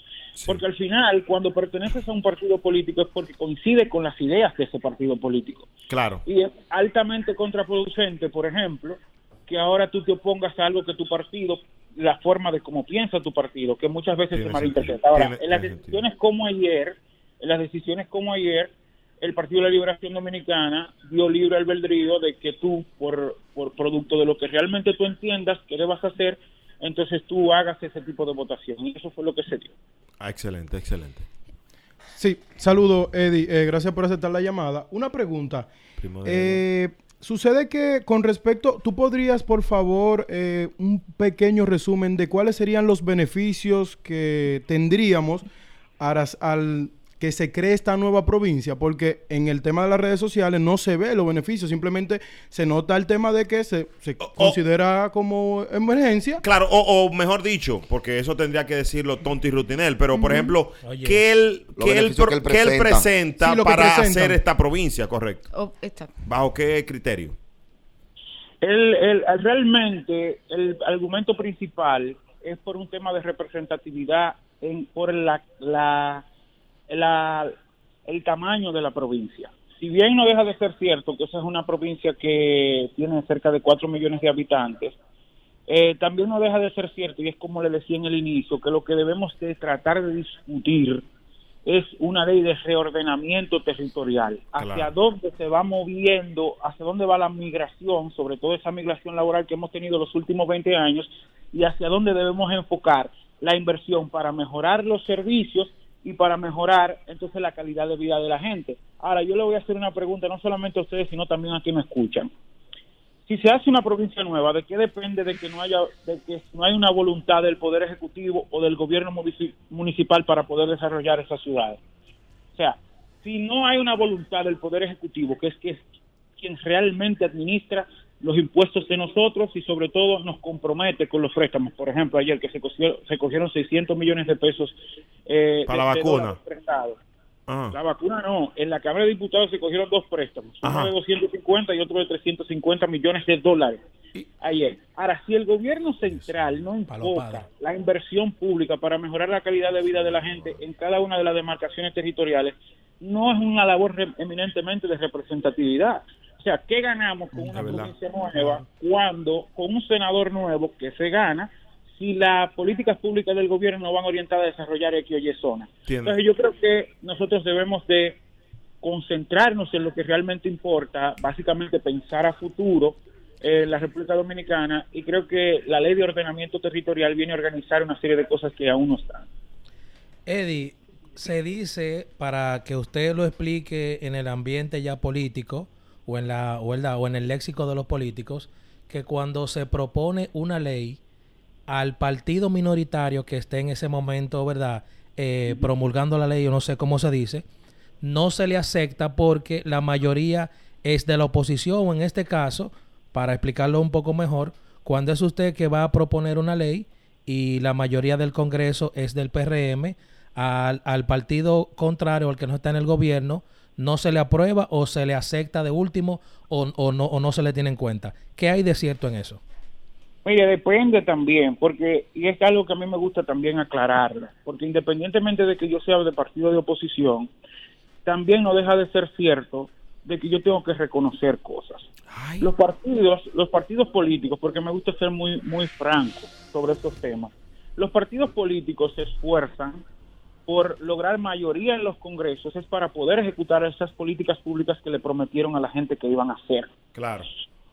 porque al final, cuando perteneces a un partido político es porque coincide con las ideas de ese partido político. Claro. Y es altamente contraproducente, por ejemplo, que ahora tú te opongas a algo que tu partido, la forma de cómo piensa tu partido, que muchas veces Tiene se malinterpreta. Ahora, en las decisiones como ayer, en las decisiones como ayer, el Partido de la Liberación Dominicana dio libre albedrío de que tú, por, por producto de lo que realmente tú entiendas que debas hacer, entonces tú hagas ese tipo de votación. Y eso fue lo que se dio. Ah, excelente, excelente. Sí, saludo, Eddie. Eh, gracias por aceptar la llamada. Una pregunta. Eh, sucede que con respecto, tú podrías, por favor, eh, un pequeño resumen de cuáles serían los beneficios que tendríamos aras- al que se cree esta nueva provincia, porque en el tema de las redes sociales no se ve los beneficios, simplemente se nota el tema de que se, se considera como emergencia. Claro, o, o mejor dicho, porque eso tendría que decirlo Tonti Rutinel, pero por ejemplo, Oye. que él, que él, que él que él presenta. Sí, para presentan. hacer esta provincia, correcto. Oh. ¿Bajo qué criterio? El, el- realmente el argumento principal es por un tema de representatividad en, por la, la, la- el tamaño de la provincia. Si bien no deja de ser cierto que esa es una provincia que tiene cerca de 4 millones de habitantes, eh, también no deja de ser cierto, y es como le decía en el inicio, que lo que debemos de tratar de discutir es una ley de reordenamiento territorial. Hacia Claro. dónde se va moviendo, hacia dónde va la migración, sobre todo esa migración laboral que hemos tenido los últimos 20 años, y hacia dónde debemos enfocar la inversión para mejorar los servicios y para mejorar entonces la calidad de vida de la gente. Ahora, yo le voy a hacer una pregunta no solamente a ustedes, sino también a quienes escuchan si se hace una provincia nueva, ¿de qué depende de que no haya de que no hay una voluntad del poder ejecutivo o del gobierno munici- municipal para poder desarrollar esa ciudad? O sea, si no hay una voluntad del poder ejecutivo, que es quien realmente administra los impuestos de nosotros y sobre todo nos compromete con los préstamos. Por ejemplo, ayer que se cogieron, se cogieron 600 millones de pesos eh, Para la de- vacuna. prestados. Ah. La vacuna no. En la Cámara de Diputados se cogieron dos préstamos, Ajá. uno de 250 y otro de 350 millones de dólares. Ayer. Ahora, si el gobierno central no enfoca la inversión pública para mejorar la calidad de vida de la gente en cada una de las demarcaciones territoriales, no es una labor re- eminentemente de representatividad. O sea, ¿qué ganamos con una provincia nueva cuando con un senador nuevo que se gana si las políticas públicas del gobierno no van orientadas a desarrollar X o Y zona? Entiendo. Entonces yo creo que nosotros debemos de concentrarnos en lo que realmente importa, básicamente pensar a futuro en la República Dominicana y creo que la ley de ordenamiento territorial viene a organizar una serie de cosas que aún no están. Eddie, se dice, para que usted lo explique en el ambiente ya político o en, la, o, o en el léxico de los políticos, que cuando se propone una ley al partido minoritario que esté en ese momento, ¿verdad? Eh, promulgando la ley, o no sé cómo se dice, no se le acepta porque la mayoría es de la oposición, o en este caso, para explicarlo un poco mejor, cuando es usted que va a proponer una ley y la mayoría del Congreso es del PRM, al, al partido contrario, al que no está en el gobierno, no se le aprueba o se le acepta de último o, o no, o no se le tiene en cuenta. ¿Qué hay de cierto en eso? Mire, depende también, porque, y es algo que a mí me gusta también aclararlo, porque independientemente de que yo sea de partido de oposición, también no deja de ser cierto de que yo tengo que reconocer cosas. Los partidos, los partidos políticos, porque me gusta ser muy, muy franco sobre estos temas, los partidos políticos se esfuerzan por lograr mayoría en los congresos, es para poder ejecutar esas políticas públicas que le prometieron a la gente que iban a hacer. Claro.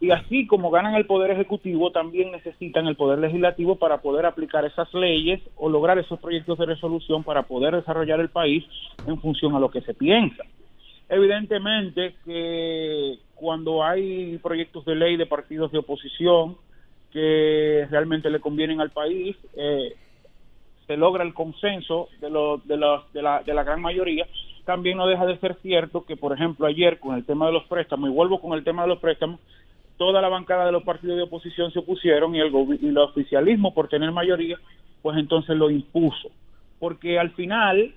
Y así como ganan el poder ejecutivo, también necesitan el poder legislativo para poder aplicar esas leyes o lograr esos proyectos de resolución para poder desarrollar el país en función a lo que se piensa. Evidentemente que cuando hay proyectos de ley de partidos de oposición que realmente le convienen al país, eh, se logra el consenso de, de, los- de la, de la gran mayoría, también no deja de ser cierto que, por ejemplo, ayer con el tema de los préstamos, y vuelvo con el tema de los préstamos, toda la bancada de los partidos de oposición se opusieron y el, y el oficialismo, por tener mayoría, pues entonces lo impuso. Porque al final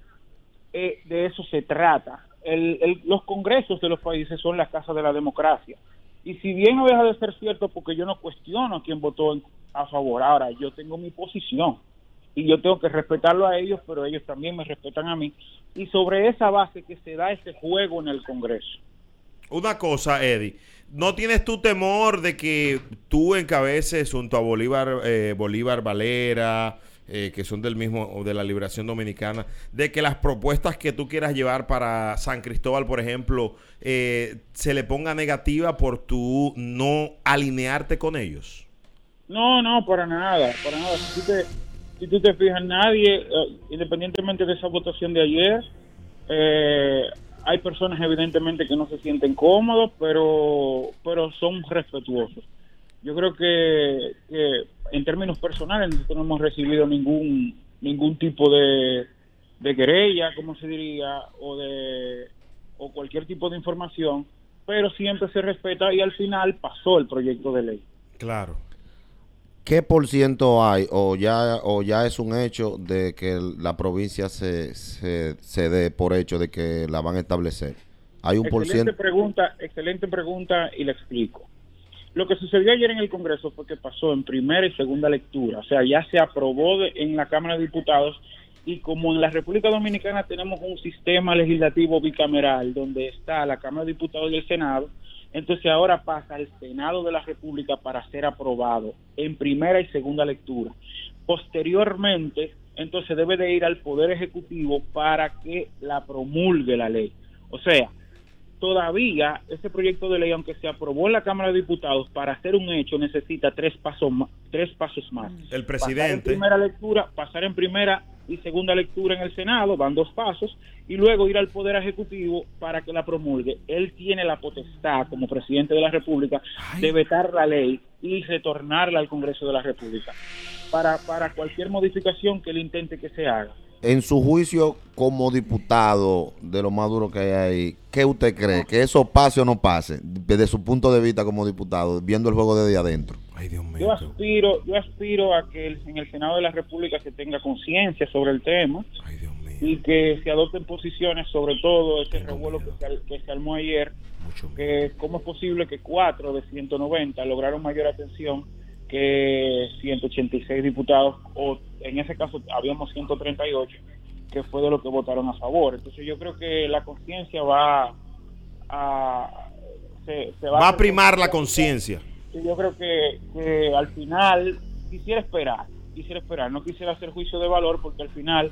eh, de eso se trata. El- los congresos de los países son la casa de la democracia. Y si bien no deja de ser cierto, porque yo no cuestiono a quien votó a favor, ahora yo tengo mi posición y yo tengo que respetarlo a ellos, pero ellos también me respetan a mí. Y sobre esa base que se da ese juego en el Congreso. Una cosa, Eddie. ¿No tienes tu temor de que tú encabeces junto a Bolívar, eh, Bolívar Valera, eh, que son del mismo, o de la Liberación Dominicana, de que las propuestas que tú quieras llevar para San Cristóbal, por ejemplo, eh, se le ponga negativa por tú no alinearte con ellos? No, no, para nada, para nada. Si te, si tú te fijas, nadie, eh, independientemente de esa votación de ayer, eh, hay personas evidentemente que no se sienten cómodos, pero, pero son respetuosos. Yo creo que, en términos personales nosotros no hemos recibido ningún ningún tipo de, de querella, como se diría, o de o cualquier tipo de información, pero siempre se respeta y al final pasó el proyecto de ley. Claro. ¿Qué por ciento hay o ya o ya es un hecho de que la provincia se, se, se dé por hecho de que la van a establecer? Hay un por Excelente ciento. pregunta, excelente pregunta y le explico. Lo que sucedió ayer en el Congreso fue que pasó en primera y segunda lectura, o sea, ya se aprobó de- en la Cámara de Diputados y como en la República Dominicana tenemos un sistema legislativo bicameral donde está la Cámara de Diputados y el Senado, entonces ahora pasa al Senado de la República para ser aprobado en primera y segunda lectura. Posteriormente, entonces debe de ir al Poder Ejecutivo para que la promulgue la ley. O sea, todavía ese proyecto de ley, aunque se aprobó en la Cámara de Diputados, para hacer un hecho necesita tres pasos más. Tres pasos más. El Pasar en presidente. primera lectura, pasar en primera y segunda lectura en el Senado, van dos pasos, y luego ir al Poder Ejecutivo para que la promulgue. Él tiene la potestad, como presidente de la República, de vetar la ley y retornarla al Congreso de la República para, para cualquier modificación que él intente que se haga. En su juicio como diputado de lo más duro que hay ahí, ¿qué usted cree? ¿Que eso pase o no pase? Desde su punto de vista como diputado, viendo el juego desde adentro. Ay, Dios mío. Yo aspiro, yo aspiro a que el- en el Senado de la República se tenga conciencia sobre el tema Ay, Dios mío. y que se adopten posiciones sobre todo ese revuelo que se, que se armó ayer, Mucho que cómo es posible que cuatro de 190 lograron mayor atención que 186 diputados, o en ese caso habíamos 138, que fue de lo que votaron a favor. Entonces yo creo que la conciencia va a... Se, se Va a hacer primar la conciencia. Yo creo que, que al final quisiera esperar, quisiera esperar, no quisiera hacer juicio de valor porque al final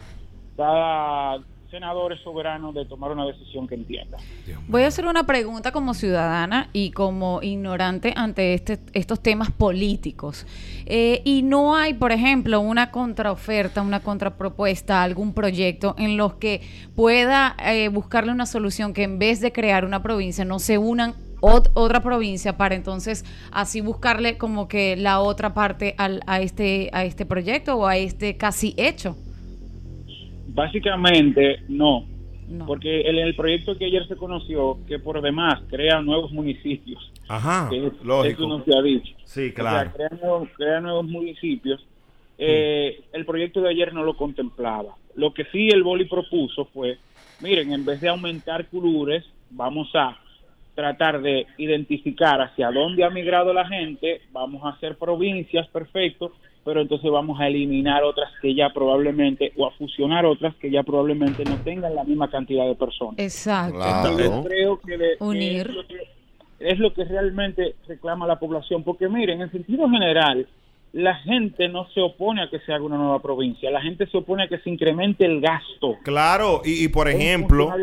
cada senador es soberano de tomar una decisión que entienda. Voy a hacer una pregunta como ciudadana y como ignorante ante este, estos temas políticos. Eh, y no hay, por ejemplo, una contraoferta, una contrapropuesta, algún proyecto en los que pueda eh, buscarle una solución que en vez de crear una provincia no se unan ot- otra provincia para entonces así buscarle como que la otra parte al- a este a este proyecto o a este casi hecho. Básicamente, no, No. porque el proyecto que ayer se conoció, que por demás crea nuevos municipios, Ajá. que es- Lógico. eso no se ha dicho. Sí, O sea, claro. crea, nuevos, crea nuevos municipios. Eh, El proyecto de ayer no lo contemplaba. Lo que sí el Boli propuso fue, miren, en vez de aumentar curures, vamos a tratar de identificar hacia dónde ha migrado la gente, vamos a hacer provincias, perfecto, pero entonces vamos a eliminar otras que ya probablemente, o a fusionar otras que ya probablemente no tengan la misma cantidad de personas. Exacto. Claro. Yo creo que, de- que Unir. es, lo que, es lo que realmente reclama la población, porque miren, en sentido general, la gente no se opone a que se haga una nueva provincia, la gente se opone a que se incremente el gasto. Claro, y, y por ejemplo,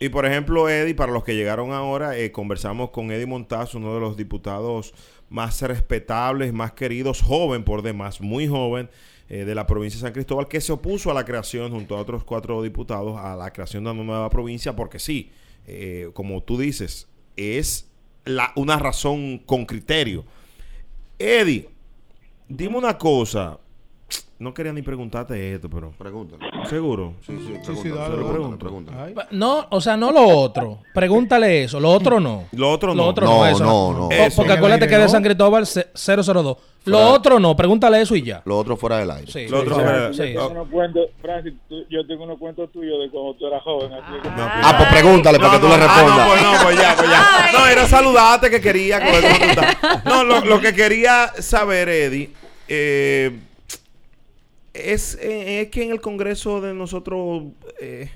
y por ejemplo, Eddie, para los que llegaron ahora, eh, conversamos con Eddie Montaz, uno de los diputados más respetables, más queridos, joven por demás, muy joven, eh, de la provincia de San Cristóbal, que se opuso a la creación, junto a otros cuatro diputados, a la creación de una nueva provincia, porque sí, eh, como tú dices, es la, una razón con criterio. Eddie, dime una cosa. No quería ni preguntarte esto, pero. Pregúntale. ¿Seguro? Sí, sí, Sí, sí, pregúntale, dale, pregúntale, pregúntale. No, o sea, no lo otro. Pregúntale eso. Lo otro no. Lo otro Lo no. otro No, no, eso no, no. Eso. Porque acuérdate aire, que de. San Cristóbal ce- 002. Lo Fuera. otro no. Pregúntale eso y ya. Lo otro fuera del aire. Sí, Lo otro sí, fuera- sí, yo, sí. tengo unos cuentos, Francis, tú- yo tengo unos cuentos tuyos de cuando tú eras joven. Así que- No, Ah, pues pregúntale para que tú le Ah, no, respondas. pues no, pues ya, pues ya. No, era saludarte que quería. estás. *laughs* No, lo, lo que quería saber, Eddie, eh, es, eh, es que en el Congreso de nosotros eh,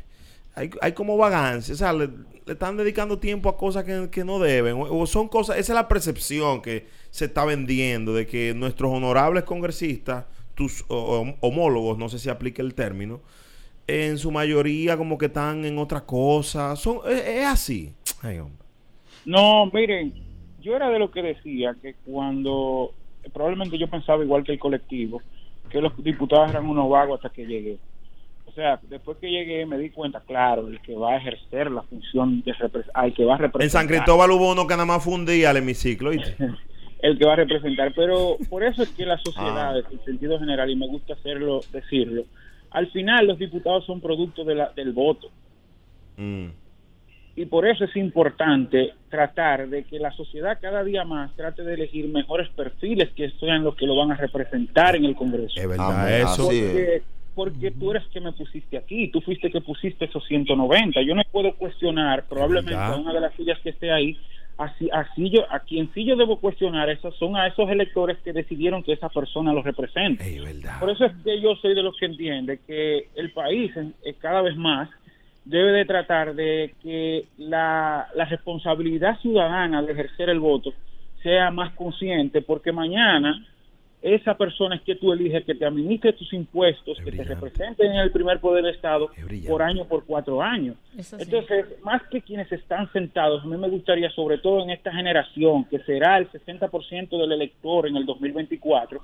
hay, hay como vagancia. O sea, le, están dedicando tiempo a cosas que, no deben. O, son cosas, esa es la percepción que se está vendiendo de que nuestros honorables congresistas, tus homólogos, no sé si aplica el término, en su mayoría como que están en otra cosa. Son, es, así. No, miren, yo era de lo que decía que cuando, probablemente yo pensaba igual que el colectivo, que los diputados eran unos vagos hasta que llegué. O sea, después que llegué me di cuenta, claro, el que va a ejercer la función de al que va a representar. En San Cristóbal hubo uno que nada más fue un día al hemiciclo. ¿oíste? *laughs* el que va a representar. Pero por eso es que las Ah. sociedades, en sentido general, y me gusta hacerlo, decirlo, al final los diputados son producto de la- del voto. Mm. Y por eso es importante tratar de que la sociedad cada día más trate de elegir mejores perfiles que sean los que lo van a representar en el Congreso. Es verdad Amén, eso. Porque, porque tú eres que me pusiste aquí, tú fuiste que pusiste esos 190. Yo no puedo cuestionar probablemente a una de las sillas que esté ahí. Así, así yo, a quien sí yo debo cuestionar esos son a esos electores que decidieron que esa persona los represente. Es verdad. Por eso es que yo soy de los que entiende que el país eh, cada vez más debe de tratar de que la, la responsabilidad ciudadana de ejercer el voto sea más consciente, porque mañana esa persona es que tú eliges que te administre tus impuestos, Es que te brillante. represente en el primer poder del Estado por año, por cuatro años. Sí. Entonces, más que quienes están sentados, a mí me gustaría, sobre todo en esta generación, que será el 60% del elector en el 2024,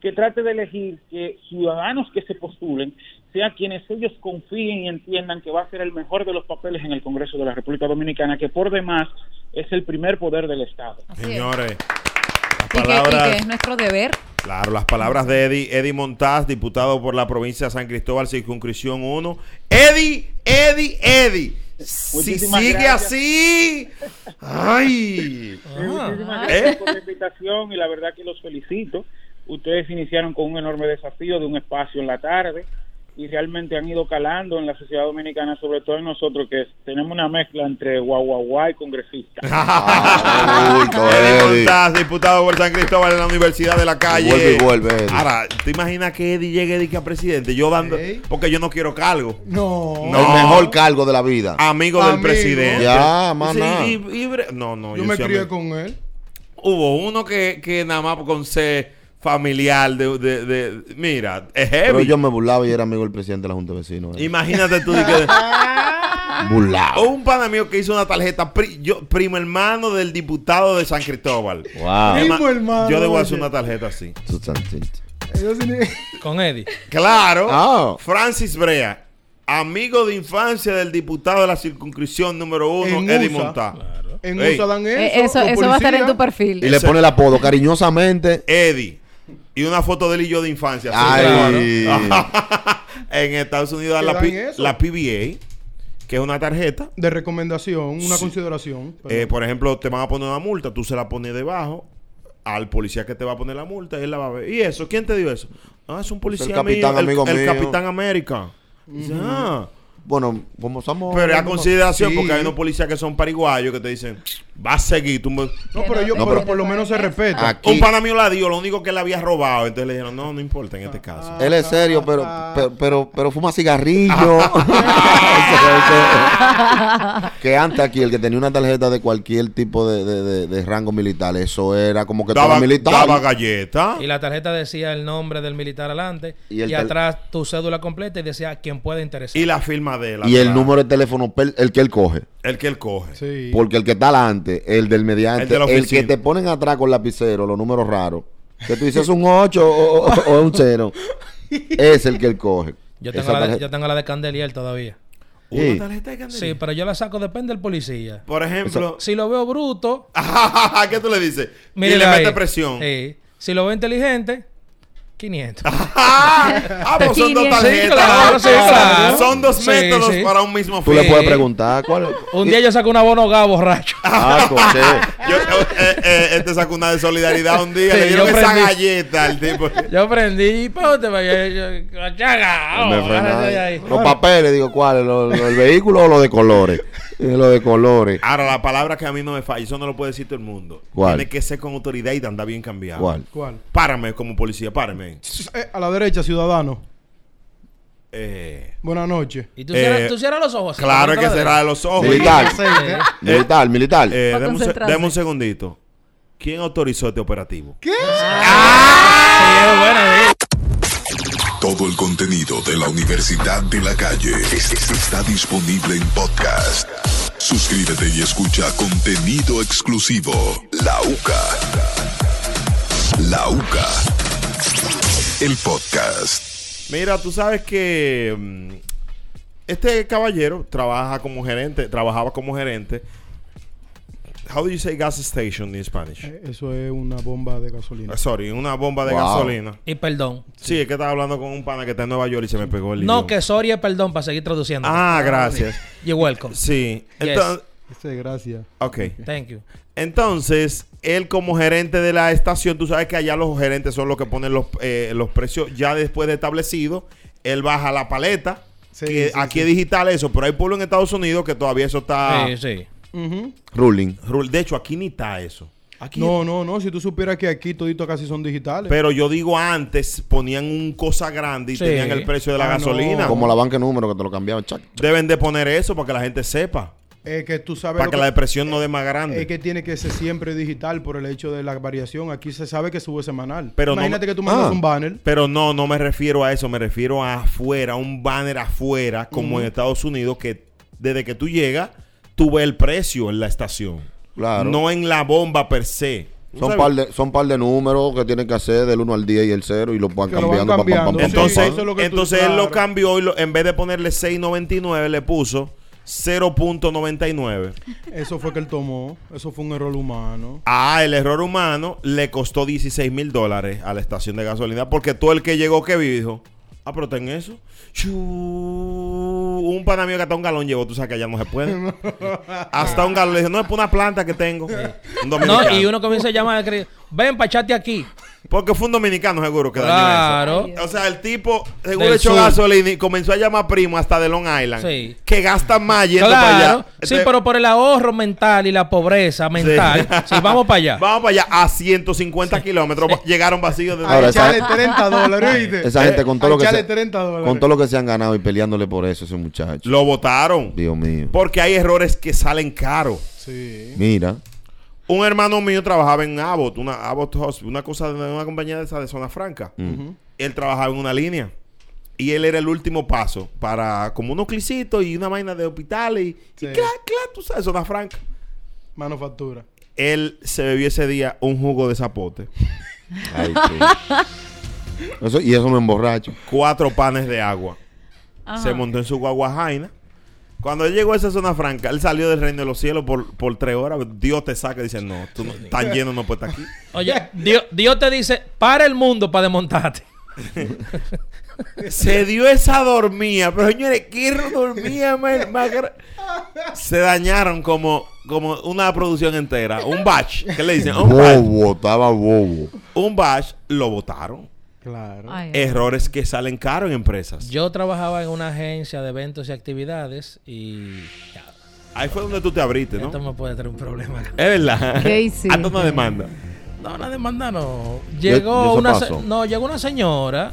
que trate de elegir que ciudadanos que se postulen sean quienes ellos confíen y entiendan que va a ser el mejor de los papeles en el Congreso de la República Dominicana, que por demás es el primer poder del Estado. Así es. Señores, Y las que, y que palabras, es nuestro deber. claro, las palabras de Eddie, Eddie Montaz, diputado por la provincia de San Cristóbal, circunscripción 1. Eddie, Eddie, Eddie. Si Muchísimas sigue gracias. así, ay, Sí, muchísimas ¿Eh? gracias por la invitación y la verdad que los felicito. Ustedes iniciaron con un enorme desafío de un espacio en la tarde y realmente han ido calando en la sociedad dominicana, sobre todo en nosotros que tenemos una mezcla entre guaguaguá y congresista. Ah, Eddie. Montaz, diputado por San Cristóbal en la Universidad de la Calle. Vuelve y vuelve, Eddie. Ahora, ¿te imaginas que Eddie llegue Eddie, que a presidente? Yo dando, porque yo no quiero cargo. No. No. El mejor cargo de la vida. Amigo del presidente. Ya, más Sí, y- y no, no, Yo me sí crié con él. Hubo uno que, que nada más con ser familiar de, de, de- mira, es Pero yo me burlaba y era amigo del presidente de la Junta de Vecinos. eh. Imagínate tú que *laughs* Burlado. un pana mío que hizo una tarjeta pri- yo, primo hermano del diputado de San Cristóbal. Wow. Primo hermano, Yo debo hacer una tarjeta así. Con Eddie. Claro. Ah. Francis Brea, amigo de infancia del diputado de la circunscripción número uno, En Eddie. Montá. En Ey. USA dan eso. Eh, Eso, eso va a estar en tu perfil. Y le pone el apodo cariñosamente. Eddie. Y una foto de él y yo de infancia. Ay. *laughs* en Estados Unidos dan ¿Te la, la PBA, que es una tarjeta. De recomendación, una Sí. consideración. Eh, por ejemplo, te van a poner una multa, tú se la pones debajo al policía que te va a poner la multa y él la va a ver. ¿Y eso? ¿Quién te dio eso? Ah, es un policía capitán mío, amigo el, el mío. Capitán América. Dice, ah. Bueno, como somos. Pero a consideración, Sí. porque hay unos policías que son pariguayos que te dicen, va a seguir. Tú me- no, pero yo, No, pero pero- por lo menos se respeta. Aquí. Un pana mío la dio, lo único que le había robado. Entonces le dijeron, no, no importa en este caso. Él es serio, pero, pero, pero, pero fuma cigarrillo. *laughs* *laughs* que antes aquí, el que tenía una tarjeta de cualquier tipo de, de- de- de rango militar, eso era como que daba, todo militar. daba galleta. Y la tarjeta decía el nombre del militar adelante Y atrás tu cédula completa y decía quien puede interesar. Y la firma de él. Y el número de teléfono, el que él coge. El que él coge. Sí. Porque el que está adelante, el del mediante, El de la el, oficina. que te ponen atrás con lapicero, los números raros, que tú dices un 8 o, o- o un 0, *laughs* es el que él coge. yo, tengo la de, yo tengo la de Candelier todavía. Una Sí. tarjeta de candelilla. Sí, pero yo la saco, depende del policía. Por ejemplo, Si lo veo bruto, *laughs* ¿qué tú le dices? y le ahí. mete presión. Sí. Si lo veo inteligente, 500. *laughs* ah, pues son dos 500. tarjetas. Sí, claro, sí, claro. Son dos Sí, métodos sí. para un mismo Tú fin. le puedes preguntar cuál. Un día yo saco una bonogá borracho. *laughs* Ah, coche. *laughs* Yo, eh, eh, este sacó una de solidaridad un día. Sí, le dieron yo esa galleta al tipo. Yo aprendí, ponte para allá. Chaga, Me frenaron. agárrate de ahí. Los papeles, digo, ¿cuál? ¿Lo, lo del vehículo o lo de colores? Lo de colores. Ahora, la palabra que a mí no me falla, eso no lo puede decir todo el mundo. ¿Cuál? Tiene que ser con autoridad y andar bien cambiado. ¿Cuál? ¿Cuál? Párame como policía, párame. Eh, a la derecha, ciudadano. Eh, Buenas noches. Y tú cierras, Eh, tú cierras los ojos. claro, hay que cerrar los ojos. Militar. *laughs* Militar, militar. Eh, deme, un, deme segundito. ¿Quién autorizó este operativo? ¿Qué? Sí, es buena, sí. Todo el contenido de la Universidad de la Calle es- es- está disponible en podcast. Suscríbete y escucha contenido exclusivo. La UCA. La UCA. El podcast. Mira, tú sabes que mm, este caballero trabaja como gerente, trabajaba como gerente how do you say gas station in Spanish? Eh, Eso es una bomba de gasolina. Uh, sorry, una bomba de Wow. gasolina. Y perdón. Sí, es que estaba hablando con un pana que está en Nueva York y se me pegó el No, idioma. que sorry es perdón para seguir traduciendo. Ah, gracias. You're welcome. Sí. Yes. Entonces, Ese, ok. Thank you. Entonces, él como gerente de la estación, tú sabes que allá los gerentes son los que ponen los, eh, los precios ya después de establecido. Él baja la paleta. Sí, que sí, aquí sí. es digital eso, pero hay pueblos en Estados Unidos que todavía eso está... Sí, sí. Ruling. Rul- De hecho, aquí ni está eso. Aquí No, no, no. Si tú supieras que aquí todito casi son digitales. Pero yo digo antes, ponían un cosa grande y Sí. tenían el precio de la Ah, no. gasolina. Como la banca número que te lo cambiaban. chac. Deben de poner eso para que la gente sepa. es que tú sabes. Para que la depresión no dé más grande. Es que tiene que ser siempre digital por el hecho de la variación. Aquí se sabe que sube semanal. Pero Imagínate que tú mandas Ah. un banner. Pero no, no me refiero a eso, me refiero a afuera, un banner afuera, como en Estados Unidos, que desde que tú llegas, tú ves el precio en la estación. Claro. No en la bomba per se. ¿Tú Son par, de, son par de números que tienen que hacer del 1 al 10 y el 0 y lo van cambiando. pa, pam, pam, cambiando. pam, Entonces, pam, eso es lo que tú- entonces él lo cambió y lo- en vez de ponerle 6.99 le puso 0.99. Eso fue que él tomó. Eso fue un error humano. Ah, el error humano le costó 16 mil dólares a la estación de gasolina porque todo el que llegó que vio dijo, ah, pero ten eso. Chu, un pana mío que hasta un galón llegó, tú sabes que allá no se puede. *laughs* hasta un galón le dijo, no, es por una planta que tengo. Un. No, y uno comienza a llamar, a escribir, ven, pachate aquí. Porque fue un dominicano seguro que dañó Claro. eso. O sea, el tipo seguro Del echó sur. gasolina y comenzó a llamar primo hasta de Long Island. Sí. Que gastan más yendo para Claro. allá. Sí, Entonces, pero por el ahorro mental y la pobreza mental, sí, vamos para allá. Vamos para allá a 150 kilómetros. Llegaron vacíos de Ahora, esa- echarle 30 dólares, ¿oíste? Esa gente con todo, lo que echarle se, 30 dólares. con todo lo que se han ganado y peleándole por eso, ese muchacho. Lo votaron. Dios mío. Porque hay errores que salen caros. Sí. Mira. Un hermano mío trabajaba en Abbott, una Abbott Hospital, una cosa de una compañía de esa de zona franca. Él trabajaba en una línea. Y él era el último paso para como unos clicitos y una vaina de hospitales y, Sí. y claro, claro, tú sabes, zona franca. Manufactura. Él se bebió ese día un jugo de zapote, *laughs* Ay, sí. Eso- y eso me emborracho. cuatro panes de agua. Ajá. Se montó en su guaguajaina. Cuando él llegó a esa zona franca, él salió del reino de los cielos por, por tres horas. Dios te saca y dice, no, tú no, tan lleno no puedes estar aquí. *laughs* Oye, Dios, Dios te dice, para el mundo para desmontarte. *laughs* Se dio esa dormía, pero señores, ¿qué dormía más, Se dañaron como, como una producción entera. Un batch, ¿qué le dicen? Un batch. Bobo, estaba bobo. Un batch lo votaron. Claro. Ay, Errores que salen caros en empresas. Yo trabajaba en una agencia de eventos y actividades y ya, Ahí fue donde tú te abriste, ¿no? esto me puede traer un problema. Es verdad. ¿Qué hiciste? Hasta una demanda. No, una demanda no. ¿Y Llegó una se- no, llegó una señora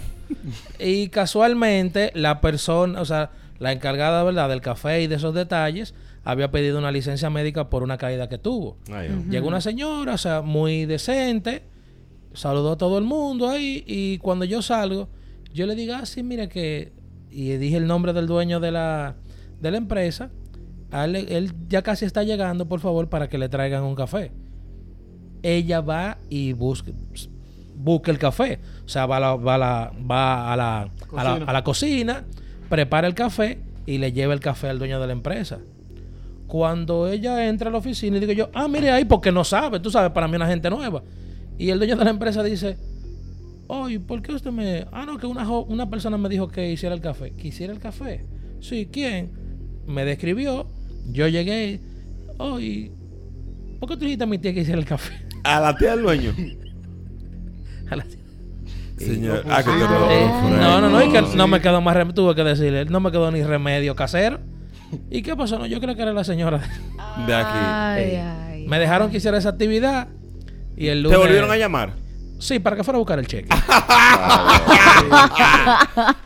y casualmente la persona, o sea, la encargada, ¿verdad?, del café y de esos detalles, había pedido una licencia médica por una caída que tuvo. Ay. Llegó una señora, o sea, muy decente, saludó a todo el mundo ahí y cuando yo salgo, yo le digo, ah, sí, mira que... Y dije el nombre del dueño de la, de la empresa. Él, él ya casi está llegando, por favor, para que le traigan un café. Ella va y busca, busca el café. O sea, va a la, va a la, va a la, a la, Cocina. a la cocina, prepara el café y le lleva el café al dueño de la empresa. Cuando ella entra a la oficina y digo yo, ah, mire ahí, porque no sabe, tú sabes, para mí una gente nueva. Y el dueño de la empresa dice, oye, ¿por qué usted me...? Ah, no, que una, jo- una persona me dijo que hiciera el café. ¿Que hiciera el café? Sí, ¿quién? Me describió, yo llegué, oye, ¿por qué tú dijiste a mi tía que hiciera el café? A la tía del dueño. *laughs* A la tía. Señor. Ah, que te Ah. lo- Eh, no, no, no, y que Sí. no me quedó más remedio, tuve que decirle, no me quedó ni remedio casero. ¿Y qué pasó? No, yo creo que era la señora. De aquí. *laughs* Ay, Eh, ay. Me dejaron que hiciera esa actividad y el ¿Te volvieron a llamar? Sí, para que fuera a buscar el cheque. *laughs*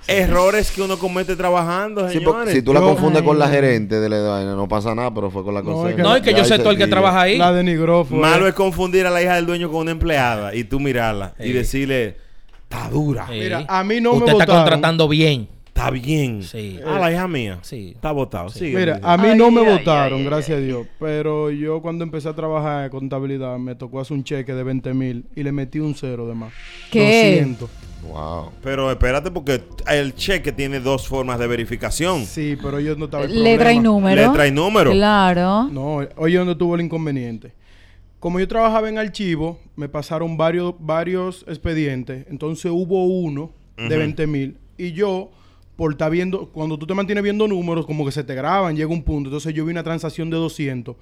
Errores que uno comete trabajando, Sí, señores. si tú la Yo- confundes con la gerente de la vaina, no pasa nada, pero fue con la No, cosa. es que no, y que yo sé todo el que trabaja ahí. La denigró fue. Malo es confundir a la hija del dueño con una empleada y tú mirarla y Sí. decirle, está dura, Sí. Mira, a mí no Usted me está votaron. contratando bien. Está bien. Sí. Ah, la hija mía. Sí. Está votado. Sigue, Mira, a mí Ay, no me ay, votaron, ay, gracias a Dios. Pero yo cuando empecé a trabajar en contabilidad me tocó hacer un cheque de 20 mil y le metí un cero de más. ¿Qué? 200. Wow. Pero espérate porque el cheque tiene dos formas de verificación. Sí, pero yo no estaba el Letra y número. Letra y número. Claro. No, oye, ¿dónde tuvo el inconveniente? Como yo trabajaba en archivo, me pasaron varios, varios expedientes. Entonces hubo uno de Ujú. 20 mil. Y yo, por estar viendo, cuando tú te mantienes viendo números, como que se te graban, llega un punto. Entonces yo vi una transacción de 200.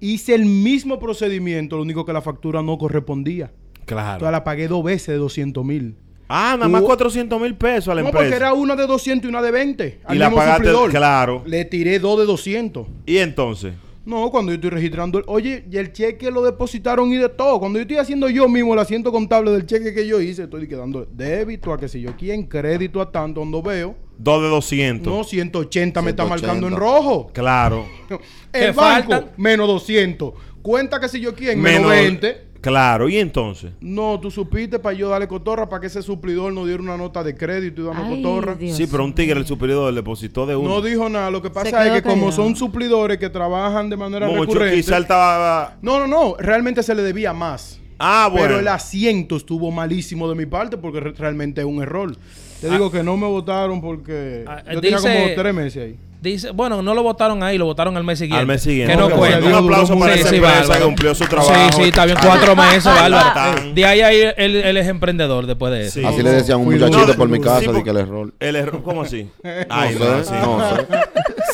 Hice el mismo procedimiento, lo único que la factura no correspondía. Claro. Entonces la pagué dos veces de 200 mil. Ah, nada más Hubo- 400 mil pesos a la No, empresa. porque era una de 200 y una de 20. Y la pagaste, claro. Le tiré dos de 200. Y entonces, No, cuando yo estoy registrando. el- Oye, y el cheque lo depositaron y de todo. Cuando yo estoy haciendo yo mismo el asiento contable del cheque que yo hice, estoy quedando débito a que si yo quién, crédito a tanto. Cuando veo, dos de 200. no, 180 me está 180. marcando en rojo. Claro. *laughs* El ¿Qué banco, faltan? menos 200. Cuenta que si yo quién, menos, 20. Claro, y entonces. No, tú supiste para yo darle cotorra para que ese suplidor nos diera una nota de crédito y darnos Ay, cotorra. Dios sí, pero un tigre, el superior, depositó de uno. No dijo nada. Lo que pasa es que como son suplidores que trabajan de manera Mucho, recurrente. quizá estaba. No, no, no. Realmente se le debía más. Ah, bueno. Pero el asiento estuvo malísimo de mi parte porque re- realmente es un error. Te digo que no me votaron porque Ah, yo tenía dice- como tres meses ahí. Dice, bueno, no lo votaron ahí, lo votaron al mes siguiente. Al mes siguiente. Que no Ok, cuenta. Un aplauso para mucho. esa Sí, sí, empresa bárbaro. que cumplió su trabajo. Sí, sí, está bien, cuatro *laughs* meses, bárbaro. Tan- De ahí, ahí él, él es emprendedor después de eso. Sí. Así le decían a un muchachito por mi Sí, casa, de que el error. El error, ¿cómo así? *laughs* Ay, No no, sé, sí. no sé.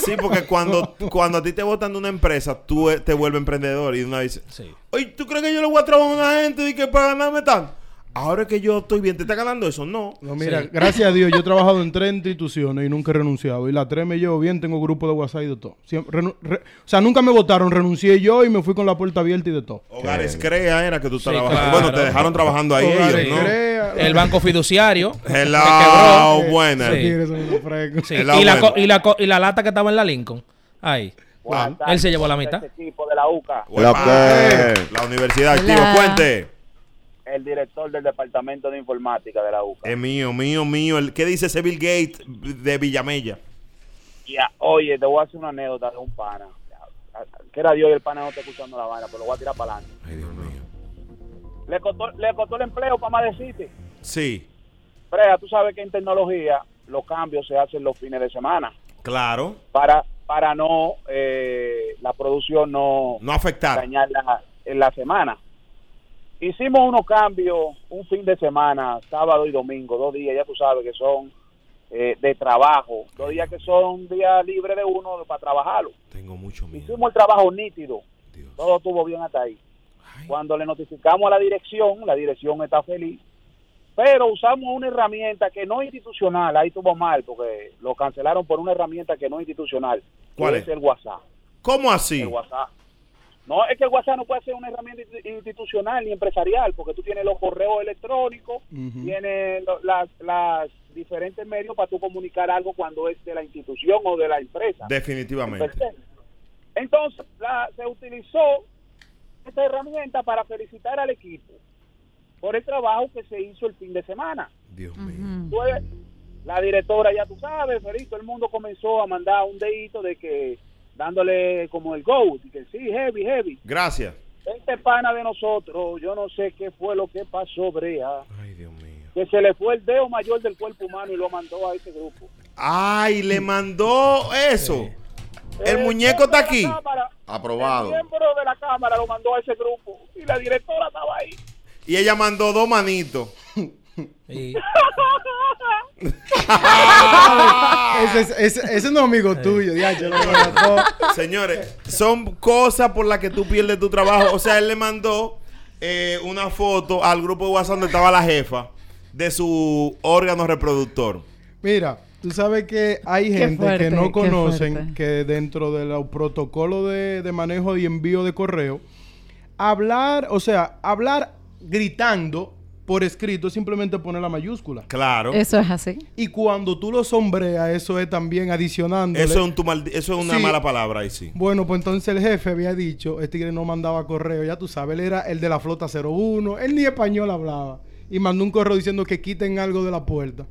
Sí, porque cuando, cuando a ti te votan de una empresa, tú eh, te vuelves emprendedor y una vez dices, Sí. oye, ¿tú crees que yo le voy a trabajar a una gente y que para ganarme tanto? Ahora que yo estoy bien, ¿te está ganando eso? No. No, mira, Sí. gracias a Dios, yo he *laughs* trabajado en tres instituciones y nunca he renunciado. Y las tres me llevo bien, tengo grupo de WhatsApp y de todo. Siempre renu- re- o sea, nunca me votaron, renuncié yo y me fui con la puerta abierta y de todo. Hogares Crea era que tú Sí, trabajabas. claro. Bueno, te dejaron trabajando ahí Hogares ellos, ¿no? Crea- El banco fiduciario. *laughs* Que quebró. buena. Sí. Y, la, buena. co- y, la, co- y la lata que estaba en la Lincoln. Ahí. ¿Cuál? Él se llevó la mitad. Este equipo de la UCA, La La universidad, activo, cuente. El director del departamento de informática de la UCA. Es mío, mío, mío. El, ¿Qué dice ese Bill Gates de Villamella? Ya, oye, te voy a hacer una anécdota de un pana. Que era Dios y el pana no está escuchando la vaina, pero lo voy a tirar para adelante. Ay, Dios mío. Le costó, le costó el empleo para más decirte. Sí, Brea, tú sabes que en tecnología los cambios se hacen los fines de semana claro. para para no eh, la producción no No afectar. dañarla en la semana. Hicimos unos cambios un fin de semana, sábado y domingo, dos días, ya tú sabes que son eh, de trabajo, dos días que son días libres de uno para trabajarlo. Tengo mucho miedo. Hicimos el trabajo nítido, Dios. todo estuvo bien hasta ahí. Ay. Cuando le notificamos a la dirección, la dirección está feliz, pero usamos una herramienta que no es institucional, ahí estuvo mal, porque lo cancelaron por una herramienta que no es institucional, que ¿Cuál es es? el WhatsApp. ¿Cómo así? El WhatsApp. No, es que el WhatsApp no puede ser una herramienta insti- institucional ni empresarial, porque tú tienes los correos electrónicos, tienes lo- las, las diferentes medios para tú comunicar algo cuando es de la institución o de la empresa. Definitivamente. Entonces, la- se utilizó esta herramienta para felicitar al equipo por el trabajo que se hizo el fin de semana. Dios mío. La directora, ya tú sabes, feliz, todo el mundo comenzó a mandar un dedito de que dándole como el go, y que sí, heavy, heavy. Gracias. Este pana de nosotros, yo no sé qué fue lo que pasó, Brea, Ay, Dios mío. que se le fue el dedo mayor del cuerpo humano y lo mandó a ese grupo. Ay, le mandó eso. El muñeco está aquí. cámara, Aprobado. El miembro de la cámara lo mandó a ese grupo y la directora estaba ahí. Y ella mandó dos manitos. *laughs* Y- *laughs* Ese, es- ese- ese no es amigo tuyo, diacho, lo mató. Señores, son cosas por las que tú pierdes tu trabajo. O sea, él le mandó eh, una foto al grupo de WhatsApp donde estaba la jefa de su órgano reproductor. Mira, tú sabes que hay gente fuerte, que no conocen que dentro de los protocolos de, de manejo y envío de correo, hablar, o sea, hablar gritando por escrito es simplemente poner la mayúscula. Claro. Eso es así. Y cuando tú lo sombreas, eso es también adicionando. Eso es, un eso es una Sí. mala palabra ahí sí. Bueno, pues entonces el jefe había dicho, este tigre no mandaba correo, ya tú sabes, él era el de la flota 01, él ni español hablaba. Y mandó un correo diciendo que quiten algo de la puerta.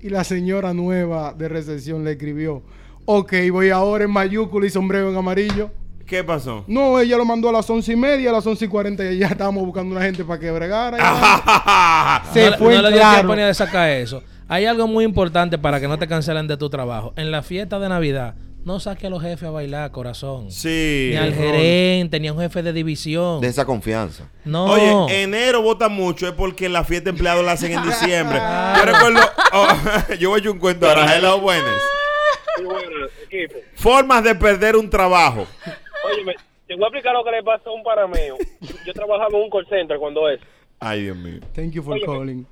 Y la señora nueva de recepción le escribió, ok, voy ahora en mayúscula y sombrero en amarillo. ¿Qué pasó? No, ella lo mandó a las once y media, a las once y cuarenta y ya estábamos buscando una gente para que bregara. *laughs* Se no, fue no le dio claro. tiempo ni de sacar eso. Hay algo muy importante para que no te cancelen de tu trabajo. En la fiesta de Navidad, no saque a los jefes a bailar, corazón. Sí. Ni al gerente, ni a un jefe de división. De esa confianza. No. Oye, enero vota mucho es porque la fiesta de empleados la hacen en diciembre. *laughs* Yo recuerdo, oh, *laughs* yo voy a un cuento ahora, hello, buenas. Formas de perder un trabajo. Óyeme, te voy a explicar lo que le pasó a un parameo. Yo trabajaba en un call center cuando es. Ay, Dios mío. Thank you for Oye, calling.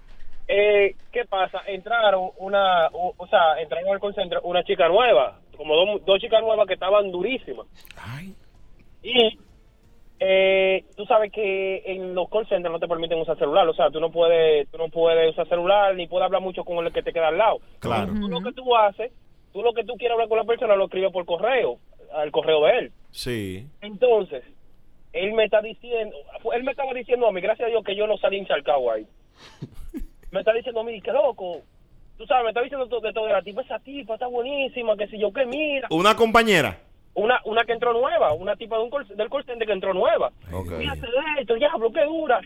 Eh, ¿Qué pasa? Entraron una, o, o sea, entraron al call center una chica nueva, como dos, dos chicas nuevas que estaban durísimas. Y eh, tú sabes que en los call centers no te permiten usar celular, o sea, tú no puedes, tú no puedes usar celular ni puedes hablar mucho con el que te queda al lado. Claro. Tú lo que tú haces, tú lo que tú quieres hablar con la persona lo escribes por correo, al correo de él. Sí. Entonces, él me está diciendo, él me estaba diciendo a mí, gracias a Dios que yo no salí encharcado ahí. *laughs* me está diciendo a mí, que loco, tú sabes, me está diciendo todo de todo de la tipa, esa tipa está buenísima, que si yo que mira. Una compañera. Una, una que entró nueva, una tipa de un call- del call center que entró nueva. Ok. Fíjate de esto, diablo, qué dura.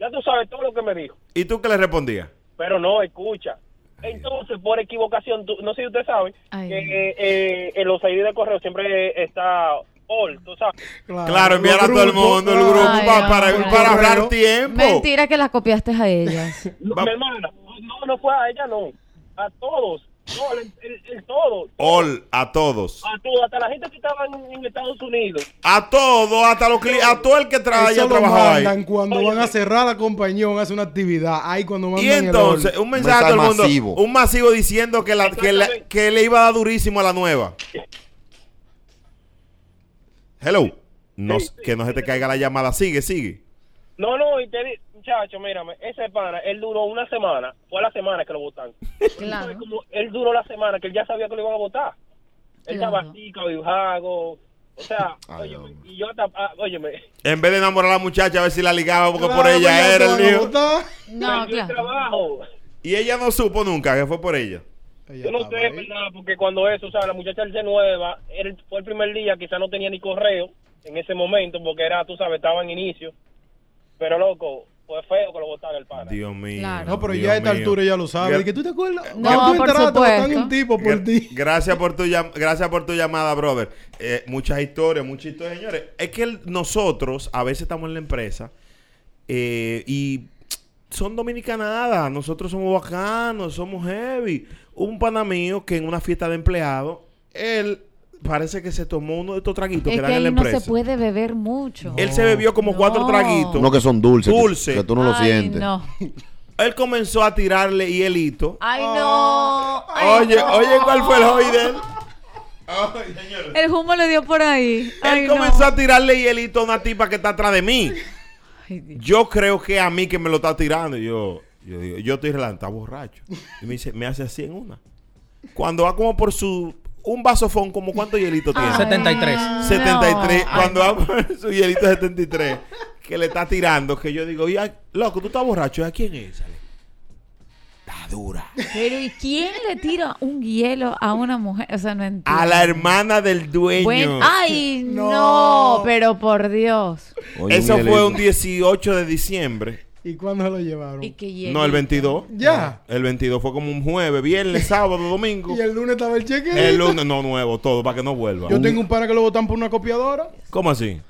Ya tú sabes todo lo que me dijo. ¿Y tú qué le respondías? Pero no, escucha. Entonces, por equivocación, tú- no sé si usted sabe, Ay. que eh, eh, en los ID de correo siempre está all, tú sabes. Claro, enviar a todo el mundo el grupo Ay, para, hombre. para ahorrar tiempo. Mentira que las copiaste a ellas. *laughs* No, mi hermana, no, no fue a ella, no. A todos. No, el, el- el todo. All a todos. A todos, hasta la gente que estaba en, en Estados Unidos. A todos, hasta los a todo el que tra- haya Eso lo trabajado mandan ahí. cuando van a cerrar la compañía van a hacer una actividad. Ahí cuando mandan Y entonces, el un mensaje a todo el mundo, masivo. un masivo diciendo que, la, que, la- que le iba a dar durísimo a la nueva. Hello. No, que no se te caiga la llamada. Sigue, sigue. No, no, y te muchacho, mírame, ese pana, él duró una semana. Fue la semana que lo votaron. *laughs* Claro. Como él duró la semana que él ya sabía que lo iban a votar. Él Claro. estaba así, cabizbajo. O sea, *laughs* Ay, óyeme, y yo hasta, ah, óyeme, En vez de enamorar a la muchacha a ver si la ligaba porque por Claro, ella era el a lío. No, perdió el claro. trabajo. Y ella no supo nunca que fue por ella. Ella Yo no sé, ahí. ¿verdad? Porque cuando eso, o sea, la muchacha él se nueva, él fue el primer día, quizá no tenía ni correo en ese momento, porque era, tú sabes, estaba en inicio. Pero, loco, fue feo que lo botaran el pana. Dios mío. Claro. No, pero Dios ya a esta mío. altura ya lo sabe. Gra- ¿De que tú te acuerdas? No, tú por enteraste, un tipo por ti. Gracias por tu llam- gracias por tu llamada, brother. Eh, muchas historias, muchas historias, señores. Es que el- nosotros a veces estamos en la empresa eh, y son dominicanadas. Nosotros somos bacanos, somos heavy. Un pana mío que en una fiesta de empleados, él parece que se tomó uno de estos traguitos Es que que dan en la ahí no empresa. se puede beber mucho. Él se bebió como No. cuatro traguitos. Uno que son dulces. que- Dulce. Que, tú no lo sientes. No. Él comenzó a tirarle hielito. Ay, no. Ay, Oye, no. oye, ¿cuál fue el hobby de él? Ay. El humo le dio por ahí. Ay, Él no. comenzó a tirarle hielito a una tipa que está atrás de mí. Ay, Dios. Yo creo que a mí que me lo está tirando. Yo, yo digo, yo estoy relajado, está borracho. Y me dice, me hace así en una. Cuando va como por su. Un vasofón, como cuánto hielito tiene. Ay, 73. no. 73. Ay, Cuando va por su hielito 73, que le está tirando, que yo digo, ya, loco, tú estás borracho. ¿A quién es? Sale. Está dura. Pero ¿y quién le tira un hielo a una mujer? O sea, no entiendo. A la hermana del dueño. Buen- Ay, no. No. pero por Dios. Oye, Eso fue un 18 de diciembre. ¿Y cuándo se lo llevaron? No, el 22. Ya. El 22 fue como un jueves, viernes, *laughs* sábado, domingo. Y el lunes estaba el cheque. El lunes, no nuevo, todo, para que no vuelva. Yo tengo un pana que lo botan por una copiadora. ¿Cómo así?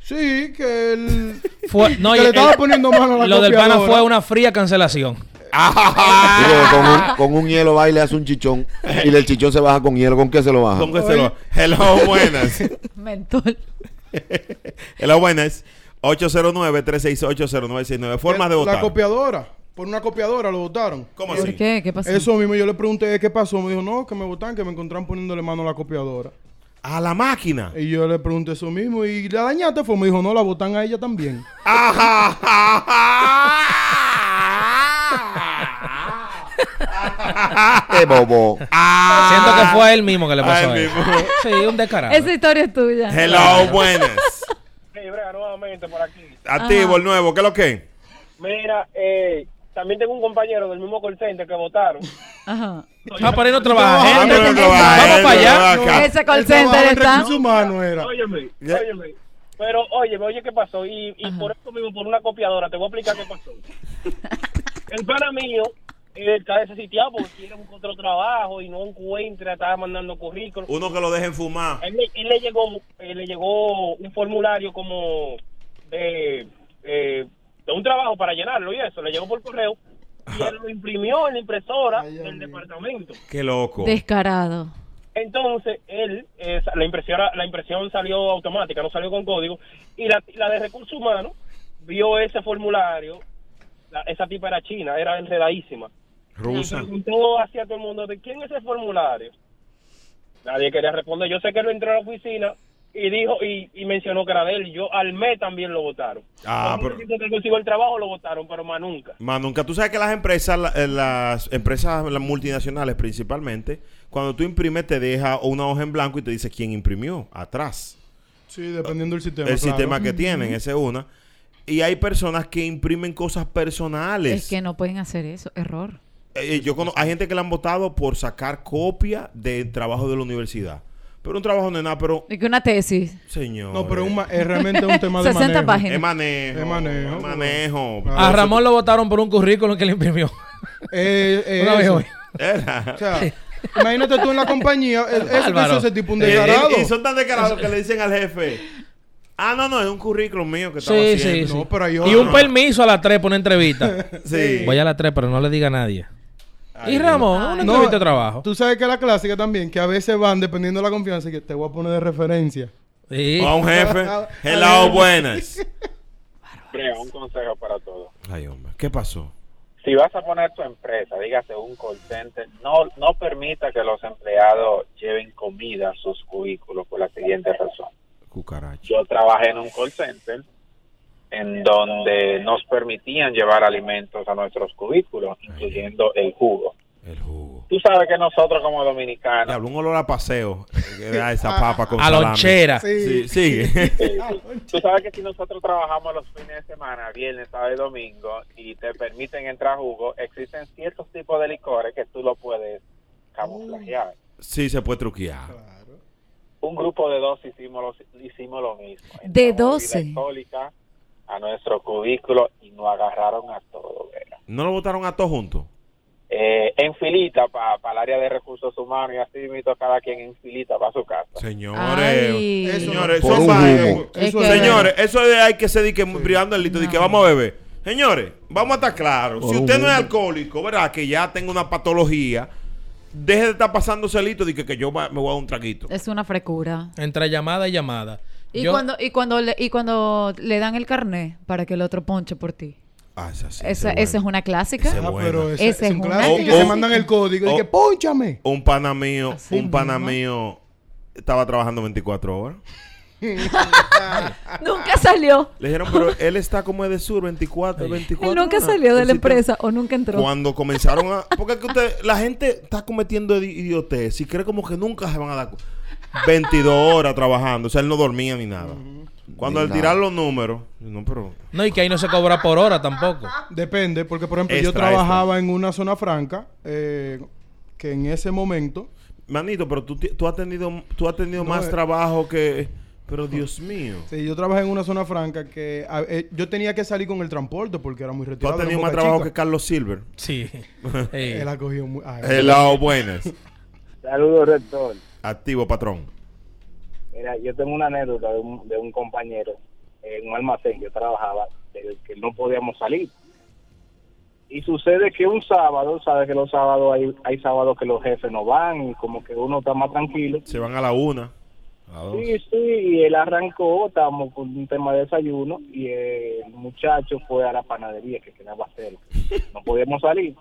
Sí, que él. *laughs* Fue, no, que y le estaba el- poniendo mano a la lo del pana fue una fría cancelación. Digo, con, un, con un hielo va y le hace un chichón. Y del chichón se baja con hielo. ¿Con qué se lo baja? ¿Con qué se lo- Hello, buenas. *laughs* Mentol. Hello, buenas. 809-368-0969. Formas de La votar. copiadora. Por una copiadora lo votaron. ¿Cómo ¿Por así? qué? ¿Qué pasó? Eso mismo yo le pregunté qué pasó. Me dijo, no, que me votaron, que me encontraron poniéndole mano a la copiadora. A la máquina. Y yo le pregunté eso mismo. Y la dañaste fue. Me dijo, no, la votan a ella también. *laughs* ¡Qué bobo! Siento que fue a él mismo que le pasó Ah, él mismo. Sí, un descarado. Esa historia es tuya. Hello, buenas. Sí, Brea, nuevamente por aquí. Activo, el nuevo. ¿Qué es lo que? Mira, eh, también tengo un compañero del mismo call center que votaron. Ajá. Ah, para ahí no trabaja. Ah, gente. pero no Vamos va, para no allá. Ese call center en está. humanos era. Óyeme, óyeme. Pero, óyeme, oye, ¿qué pasó? Y, y por eso mismo, por una copiadora, te voy a explicar qué pasó. *laughs* El pana mío está desesitiado porque quiere un otro trabajo y no encuentra, estaba mandando currículum. Uno que lo dejen fumar. Él, le- él le llegó él le llegó un formulario como de, eh, de un trabajo para llenarlo y eso, le llegó por correo y él lo imprimió en la impresora del departamento. Qué loco. Descarado. Entonces, él, eh, la, impresora, la impresión salió automática, no salió con código, y la, la de recursos humanos vio ese formulario, la- esa tipa era china, era enredadísima. Rusa. Y preguntó hacia todo el mundo, ¿de quién es ese formulario? Nadie quería responder. Yo sé que él entró a la oficina y dijo y, y mencionó que era de él. Yo al mes también lo votaron. Ah, pero- el que consiguió el trabajo lo votaron, pero más nunca. Más nunca. Tú sabes que las empresas, la- eh, las empresas las multinacionales principalmente, cuando tú imprimes te deja una hoja en blanco y te dice quién imprimió atrás. Sí, dependiendo del sistema. el claro. sistema que tienen, esa es una. Y hay personas que imprimen cosas personales. Es que no pueden hacer eso. Error. Eh, yo cono- hay gente que le han votado por sacar copia del trabajo de la universidad. Pero un trabajo no es nada, pero Y que una tesis. señor. No, pero es, un es realmente un tema de *laughs* 60 manejo. páginas. es manejo. Es manejo. es manejo. A Ramón lo votaron por un currículum que le imprimió. Eh, *laughs* eh, Una vez hoy. Era. O sea, imagínate tú en la compañía, eh, eso ese tipo un Eh, descarado. y son tan descarados que le dicen al jefe. Ah, no, no, es un currículum mío que estaba Sí, haciendo. sí, sí. No, pero hay Y un permiso a las 3 por una entrevista. *laughs* Sí. Voy a las 3, pero no le diga a nadie. Ay, y Ramón, Ay. una No, entrevista de trabajo. Tú sabes que la clásica también, que a veces van dependiendo de la confianza, que te voy a poner de referencia. Sí. O a un jefe. *laughs* Hello, buenas. Brea, un consejo para todos. Ay, hombre. ¿Qué pasó? Si vas a poner tu empresa, dígase un call center, no, no permita que los empleados lleven comida a sus cubículos por la siguiente razón. Cucaracha. Yo trabajé en un call center en donde nos permitían llevar alimentos a nuestros cubículos, incluyendo el jugo. El jugo. Tú sabes que nosotros como dominicanos, Diablo, un olor a paseo. eh, Que da esa *laughs* papa con A salami. lonchera. Sí, eh, *laughs* tú sabes que si nosotros trabajamos los fines de semana, viernes, sábado y domingo, y te permiten entrar jugo, existen ciertos tipos de licores que tú lo puedes camuflajear. sí, se puede truquear. un grupo de dos hicimos lo, hicimos lo mismo. De Entramos 12. bebida alcohólica a nuestro cubículo y nos agarraron a todos. Vera. ¿No lo votaron a todos juntos? Eh, en filita para el área de recursos humanos y así mismo cada quien en filita para su casa. Señores. Eso señores, son. Es Eso que- es- eso de hay que ser de que brillando el litro, de que vamos a beber. Señores, vamos a estar claros. Por Si usted no es alcohólico, ¿verdad? Que ya tenga una patología, deje de estar pasándose el litro de que, que yo me voy a dar un traguito. Es una frecura. Entre llamada y llamada. Y Yo- cuando y cuando le, y cuando le dan el carnet para que el otro ponche por ti. Ah, esa sí. esa, esa esa es una clásica. Esa Ah, pero Ese es es un una clásico. Y que te mandan el código y que ponchame. Un pana mío, Así un pana mío estaba trabajando 24 horas. *laughs* Nunca salió. Le dijeron, pero él está como de sur, 24, 24 Él nunca horas. salió de la empresa o nunca entró. Cuando comenzaron a... Porque es que usted, la gente está cometiendo idi- idiotez y cree como que nunca se van a dar... 22 horas trabajando. O sea, él no dormía ni nada. Cuando Ni al nada. tirar los números... No, pero... No, y que ahí no se cobra por hora tampoco. Depende, porque por ejemplo yo Extra, trabajaba en una zona franca eh, que en ese momento Manito, pero tú, ti- tú has tenido, tú has tenido No, más eh. trabajo que... Pero Dios mío. Sí, yo trabajé en una zona franca que a- eh, yo tenía que salir con el transporte porque era muy Tú retirado. has era tenido Boca más trabajo que Chica. Carlos Silver. *laughs* Sí. Él ha cogido muy... Hello, buenas. Saludos, rector. Activo, patrón. Mira, yo tengo una anécdota de un, de un compañero en un almacén. Yo trabajaba, del que no podíamos salir. Y sucede que un sábado, sabes que los sábados hay, hay sábados que los jefes no van y como que uno está más tranquilo. Se van a la una. A. Sí, sí, y él arrancó, estábamos con un tema de desayuno y el muchacho fue a la panadería que quedaba cerca. No podíamos salir.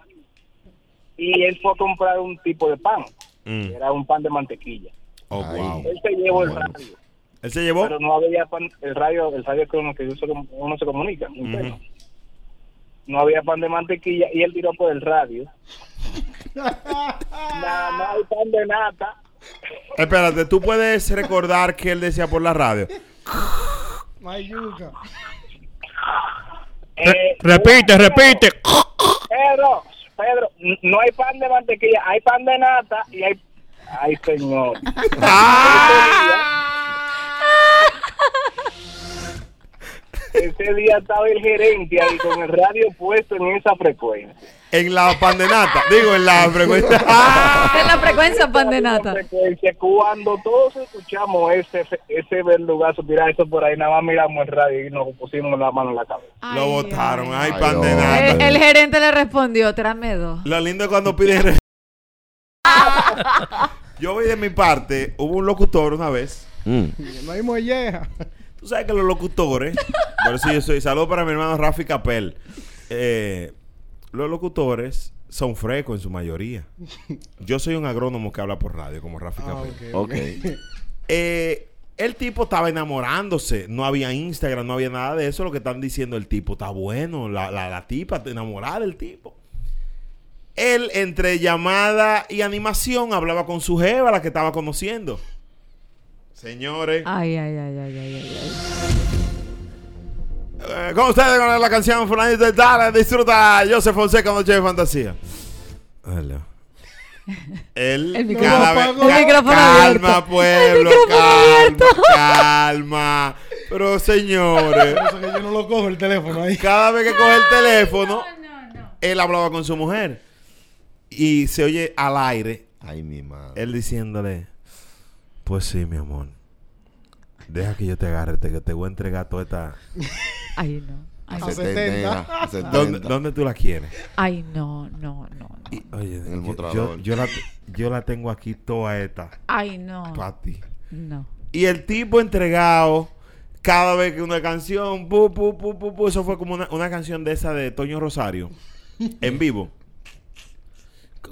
Y él fue a comprar un tipo de pan, Mm. era un pan de mantequilla. Oh, Ay. wow. Él se llevó el radio. ¿Él se llevó? pero no había pan, el radio el radio con el que uno, se comunica. Ujú. no había pan de mantequilla y él tiró por el radio *laughs* no hay pan de nata Espérate, ¿tú puedes recordar que él decía por la radio? Mayuca. Eh, repite, repite. Pedro Pedro no hay pan de mantequilla hay pan de nata y hay ay señor *laughs* ese día estaba el gerente ahí con el radio puesto en esa frecuencia en la pandenata. Digo, en la *laughs* frecuencia. En la frecuencia pandenata. frecuencia, cuando todos escuchamos ese ese verdugazo tirar eso por ahí, nada más miramos el radio y nos pusimos la mano en la cabeza. Lo votaron. Ay, Ay, pandenata. El, el gerente le respondió, tráeme dos. Lo lindo es cuando piden. re- *laughs* Yo voy de mi parte. Hubo un locutor una vez. Mm. No hay molleja. Tú sabes que los locutores. *laughs* por eso yo soy. Saludos para mi hermano Rafi Capel. Eh, los locutores son frescos en su mayoría. Yo soy un agrónomo que habla por radio, como Rafi Ah, Capel. Ok. Eh, el tipo estaba enamorándose. No había Instagram, no había nada de eso. Lo que están diciendo el tipo está bueno. La, la, la tipa está enamorada del tipo. Él, entre llamada y animación, hablaba con su jeva, la que estaba conociendo. Señores, Ay, ay, ay, ay, ay, ay, ay. eh, con ustedes con la canción Fulanito de Tal, disfruta Joseph Fonseca, Noche de Fantasía. Él, *laughs* El cada vez- micrófono- el micrófono calma, abierto. pueblo, El micrófono calma, abierto. calma. Pero señores, *laughs* que yo no lo cojo el teléfono ahí. cada vez que coge el teléfono, él hablaba con su mujer y se oye al aire Ay, mi madre. él diciéndole, pues sí, mi amor, deja que yo te agarre, te, que te voy a entregar toda esta... *laughs* Ay, no. Ay, A no. 70. a 70. ¿Dónde, dónde tú la quieres? Ay, no, no, no, no. Y, oye, En el yo, mostrador. yo, yo la, yo la tengo aquí toda esta Ay, no. para ti. No. Y el tipo entregado, cada vez que una canción, pu, pu, pu, pu, pu, eso fue como una, una canción de esa de Toño Rosario, en vivo.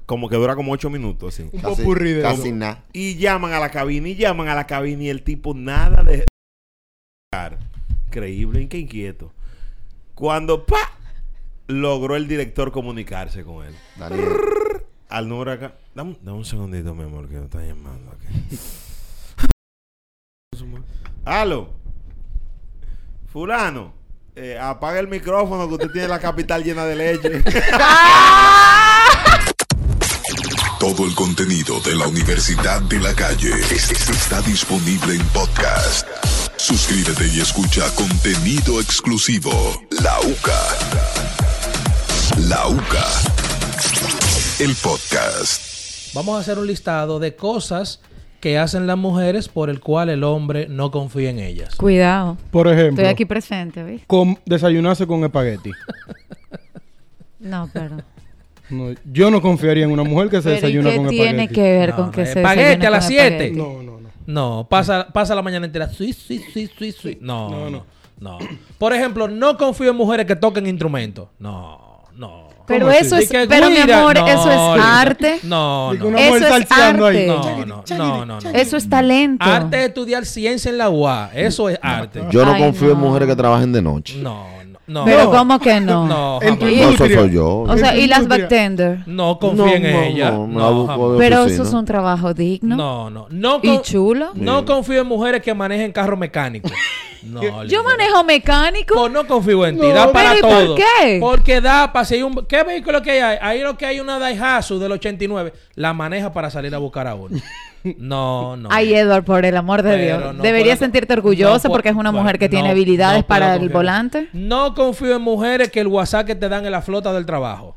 Como que dura como ocho minutos, así. Un Casi, popurrí de casi nada. Y llaman a la cabina y llaman a la cabina y el tipo nada de... Increíble, qué inquieto. Cuando, pa, logró el director comunicarse con él. Daniel. Al número acá. Dame, un- dame un segundito, mi amor, que me está llamando aquí. *laughs* Aló. Fulano. eh, apaga el micrófono que usted tiene la capital llena de leche. *laughs* *laughs* Todo el contenido de la Universidad de la Calle es- es- está disponible en podcast. Suscríbete y escucha contenido exclusivo. La UCA. La UCA. El podcast. Vamos a hacer un listado de cosas que hacen las mujeres por el cual el hombre no confía en ellas. Cuidado. Por ejemplo, Estoy aquí presente, con- desayunarse con espagueti. No, pero. No, yo no confiaría en una mujer que se ¿Pero y desayuna qué con tiene espagueti. que ver No, con que no, se espagueti desayune a las con siete. espagueti? No, no, no. No, pasa, pasa la mañana entera. Sui, sui, sui, sui, sui. No, No, no, no. no. Por ejemplo, no confío en mujeres que toquen instrumentos. No, no. Pero ¿Cómo eso así? es, que pero mi guira- amor, no, eso es arte. No, no. una Eso es salseando ahí. arte. No, no, no, no, no. Eso es talento. Arte es estudiar ciencia en la UA. Eso es arte. Yo no Ay, confío en no. mujeres que trabajen de noche. No, no, no. Pero no. ¿cómo que *laughs* no? No, En tu jamás. Y- No, eso industria. soy yo. O sea, y las bartender. No confío No, en no, ella. no, me No, la busco jamás. de Pero oficina. eso es un trabajo digno. No, no. No, Y con- chulo. no Bien. confío en mujeres que manejen carro mecánico. No, Yo manejo mecánico. Pues no confío en ti, No, da para pero ¿y por todo. qué? Porque da para si hay un ¿Qué vehículo que hay? ahí? Ahí lo que hay una Daihatsu del 89, la maneja para salir a buscar a uno. *laughs* No, no. Ay, Edward, por el amor de Dios. no Deberías puedo- sentirte orgullosa no porque es una mujer que tiene habilidades para el confiar. volante. No confío en mujeres que el WhatsApp que te dan en la flota del trabajo.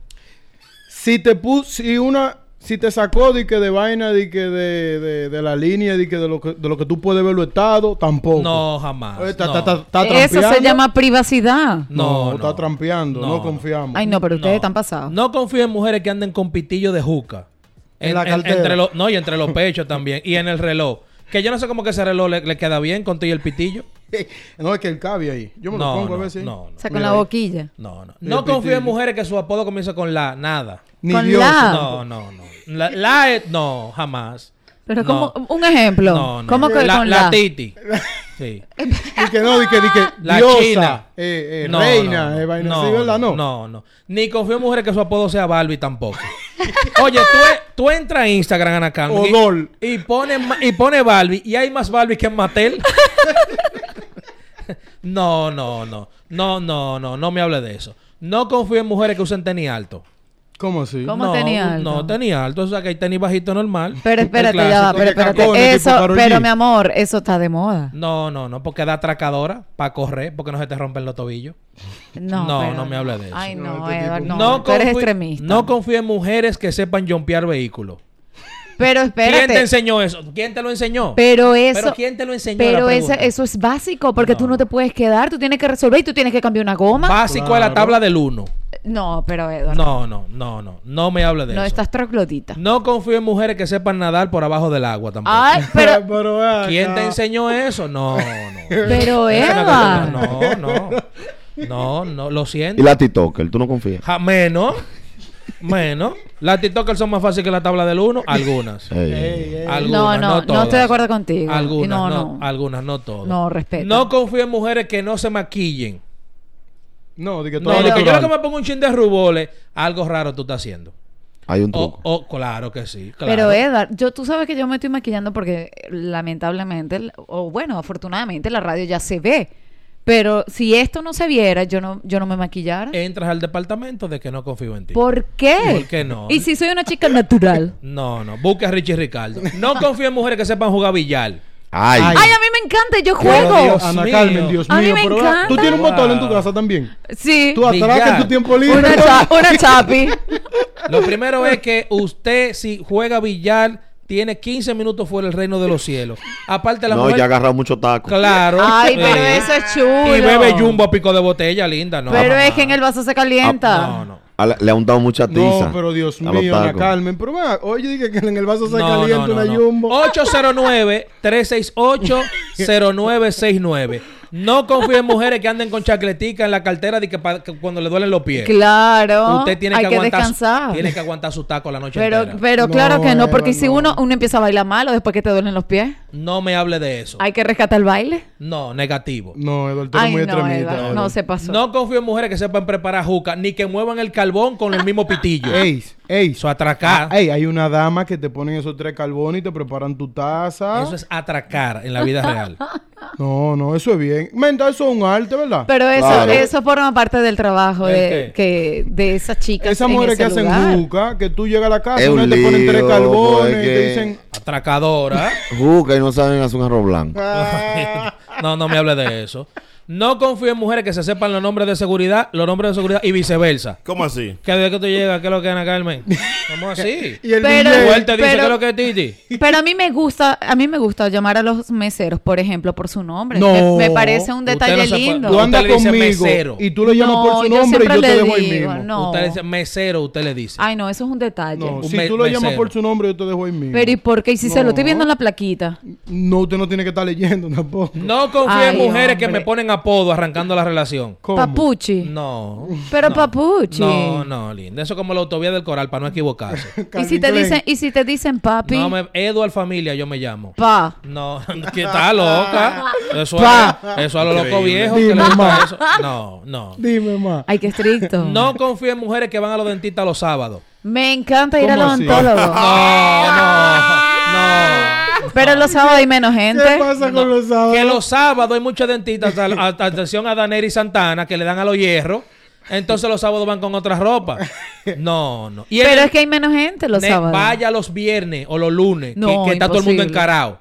Si te pu si una si te sacó de que de vaina de que de, de, de la línea de que de lo que de lo que tú puedes ver los estados, tampoco. No, jamás. Eh, Está, no. está- está- está Eso se llama privacidad. No, No, está no. trampeando, no, No, no. confiamos. Ay, no, pero ustedes No. están pasados. No confío en mujeres que anden con pitillo de juca. En la cartera. entre los, no, y entre los pechos también. Y en el reloj. Que yo no sé cómo que ese reloj le, le queda bien con y el pitillo. *laughs* no, es que el cabe ahí. Yo me No, lo pongo no, a veces. no, no. O sea, con Mira la ahí. boquilla. No, no. No confío en mujeres que su apodo comienza con la, nada. Ni Con Dios. la- No, no, no. La, la es- no, jamás. Pero No. como un ejemplo. No, no. ¿Cómo que la, con la la? Titi. Sí. *laughs* Y que no, y que, di que *laughs* La diosa, china. eh, eh, No, reina, no, eh, vaina no, así, ¿verdad? No. No, no. Ni confío en mujeres que su apodo sea Barbie tampoco. *laughs* Oye, tú, tú entras a Instagram, Ana Carmen, y- y, pone, y pone Barbie y hay más Barbie que en Mattel. no, no, no. No, no, no. No me hable de eso. No confío en mujeres que usen tenis alto. ¿Cómo así? ¿Cómo no, tenía alto? No, tenía alto. O sea, que hay tenis bajito normal. Pero espérate, ya va, pero espérate. cacones, Eso, pero mi amor, eso está de moda. No, no, no, porque da atracadora para correr, porque no se te rompen los tobillos. No, No, pero no me hable de eso. Ay, no, No, este Edward, no. tú eres extremista. No confíe en mujeres que sepan jumpear vehículos. pero espérate. ¿Quién te enseñó eso? ¿Quién te lo enseñó? Pero eso. ¿Pero quién te lo enseñó? Pero eso es básico, porque tú no te puedes quedar, tú tienes que resolver y tú tienes que cambiar una goma. Básico es la Claro. tabla del 1. No, pero Edward. No, no, no, no. No me hable de No, eso. estás troglodita. No confío en mujeres que sepan nadar por abajo del agua tampoco. Ay, *laughs* pero. ¿Quién te enseñó eso? No, no. Pero Eso no-. No, no. No, no, lo siento. Y la TikToker, tú no confías. Ja, menos. Menos. Las TikTokers son más fáciles que la tabla del 1. Algunas. No, no, no todas. estoy de acuerdo contigo. Algunas, No, no, no. Algunas, no todas. No, respeto. No confío en mujeres que no se maquillen. No, de que No, todo de que yo que me pongo un chin de ruboles, algo raro tú estás haciendo. Hay un O, truco. o- claro que sí. claro. Pero Edward, yo, tú sabes que yo me estoy maquillando porque lamentablemente, o bueno, afortunadamente la radio ya se ve. Pero si esto no se viera, yo no, yo no me maquillara. Entras al departamento de que no confío en ti. ¿Por qué? ¿Por qué no? Y si soy una chica natural. No, no. Busca a Richie Ricardo. No confío en mujeres que sepan jugar billar. Ay. Ay, a mí me encanta, yo juego. Dios, Ana mío. Carmen, Dios A mí mío. me pero, encanta. ¿Tú tienes un motor en tu casa también? Sí. Tú atracas en tu tiempo libre. Una, cha- una *laughs* chapi. Lo primero es que usted, si juega billar, tiene 15 minutos fuera del reino de los cielos. Aparte, la no, mujer. ya ha agarrado mucho taco. Claro. Ay, pero Eh, eso es chulo. Y bebe jumbo a pico de botella, linda. No, pero mamá. es que en el vaso se calienta. No, no. La- le han dado mucha tiza. No, pero Dios mío, Ana. Carmen. Pero vea, oye, dije que en el vaso se No, calienta no, no, una no. jumbo. 809-368-0969. No confíe en mujeres que anden con chacletica en la cartera de que, pa- que cuando le duelen los pies. Claro. Usted tiene hay que, que, aguantar, descansar. tiene que aguantar su taco la noche Pero, entera. pero No, claro que no, porque Eva, si no. uno, uno empieza a bailar malo después que te duelen los pies, No me hable de eso. hay que rescatar el baile. No, negativo. No, eres Ay, muy no, no se pasó. No confío en mujeres que sepan preparar juca, ni que muevan el carbón con el mismo pitillo. Ey, ey. Eso atracar. Ah, ey, hay una dama que te ponen esos tres carbones y te preparan tu taza. Eso es atracar en la vida real. *laughs* *laughs* No, no, eso es bien. Menta, eso es un arte, ¿verdad? Pero eso, Claro. eso forma parte del trabajo ¿El de, que, de esas chicas. Esas mujeres que hacen juca, que tú llegas a la casa Es y un te ponen tres carbones y te que- dicen... Atracadora. Juca y no saben hacer un arroz blanco. *laughs* no, no me hable de eso. No confío en mujeres que se sepan los nombres de seguridad, los nombres de seguridad y viceversa. ¿Cómo así? Que desde que tú llegas, ¿qué es lo que Ana Carmen? ¿Cómo *laughs* así? Y el Pero- te dice pero- qué es lo que es Titi. Pero a mí me gusta, a mí me gusta llamar a los meseros, por ejemplo, por su nombre. No. Me, me parece un detalle no lindo. tú andas conmigo mesero. y tú lo llamas No, por su yo nombre y yo te dejo ahí mismo. no. Usted le dice mesero, usted le dice. Ay, no, eso es un detalle. No, Un si me- tú lo llamas por su nombre, yo te dejo ahí mismo. Pero ¿y por qué? Y si se lo estoy viendo en la plaquita. No, usted no tiene que estar leyendo *laughs* tampoco. No confío en mujeres que me ponen apodo arrancando la relación. ¿Cómo? Papuchi. No. Pero no. papuchi. No, no, linda. Eso es como la autovía del coral, para no equivocarse. *laughs* Y si te dicen, y si te dicen papi, No, me, Eduard Familia yo me llamo. pa. No, *laughs* que está loca. Eso Pa. es, eso a lo loco viejo. que Dime, le gusta ma. eso. No, no. Dime más. Ay, qué estricto. No confío en mujeres que van a los dentistas los sábados. Me encanta ir al odontólogo. *laughs* No, no, Pero los sábados hay menos gente. ¿Qué pasa con los no. sábados? Que los sábados hay muchos dentistas, *laughs* atención a Daneri Santana, que le dan a los hierros. Entonces los sábados van con otra ropa. No, no. Y Pero el- es que hay menos gente los ne- sábados. Vaya los viernes o los lunes, que- No, que, está todo el mundo encarado.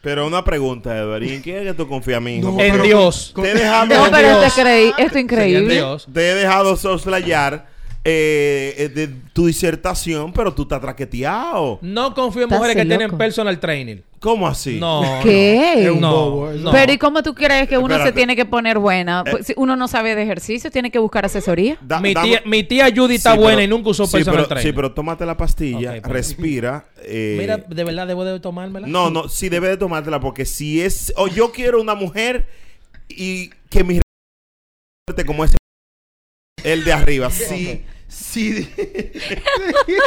Pero una pregunta, Edward. ¿Y en quién es que tú confías, mi hijo? No, En Dios. Te he dejado, No, pero Dios. esto, es creí- esto es En increíble. Dios. te he dejado soslayar eh, eh, de tu disertación, pero tú estás traqueteado. No confío en Estás mujeres que loco. tienen personal training. ¿Cómo así? No. ¿Qué? Es un No, bobo, eso. no. Pero ¿y cómo tú crees que uno Espérate. se tiene que poner buena? Eh. Pues, si uno no sabe de ejercicio, tiene que buscar asesoría. Da- mi, dame- tía, mi tía Judy está Sí, buena pero- y nunca usó sí, personal pero, trainer. Sí, pero tómate la pastilla, Ok, pues. respira. eh, Mira, de verdad debo de tomármela. no, no, sí debe de tomártela porque si es... O yo quiero una mujer y que mi... como ese... El de arriba. Sí, *laughs* sí.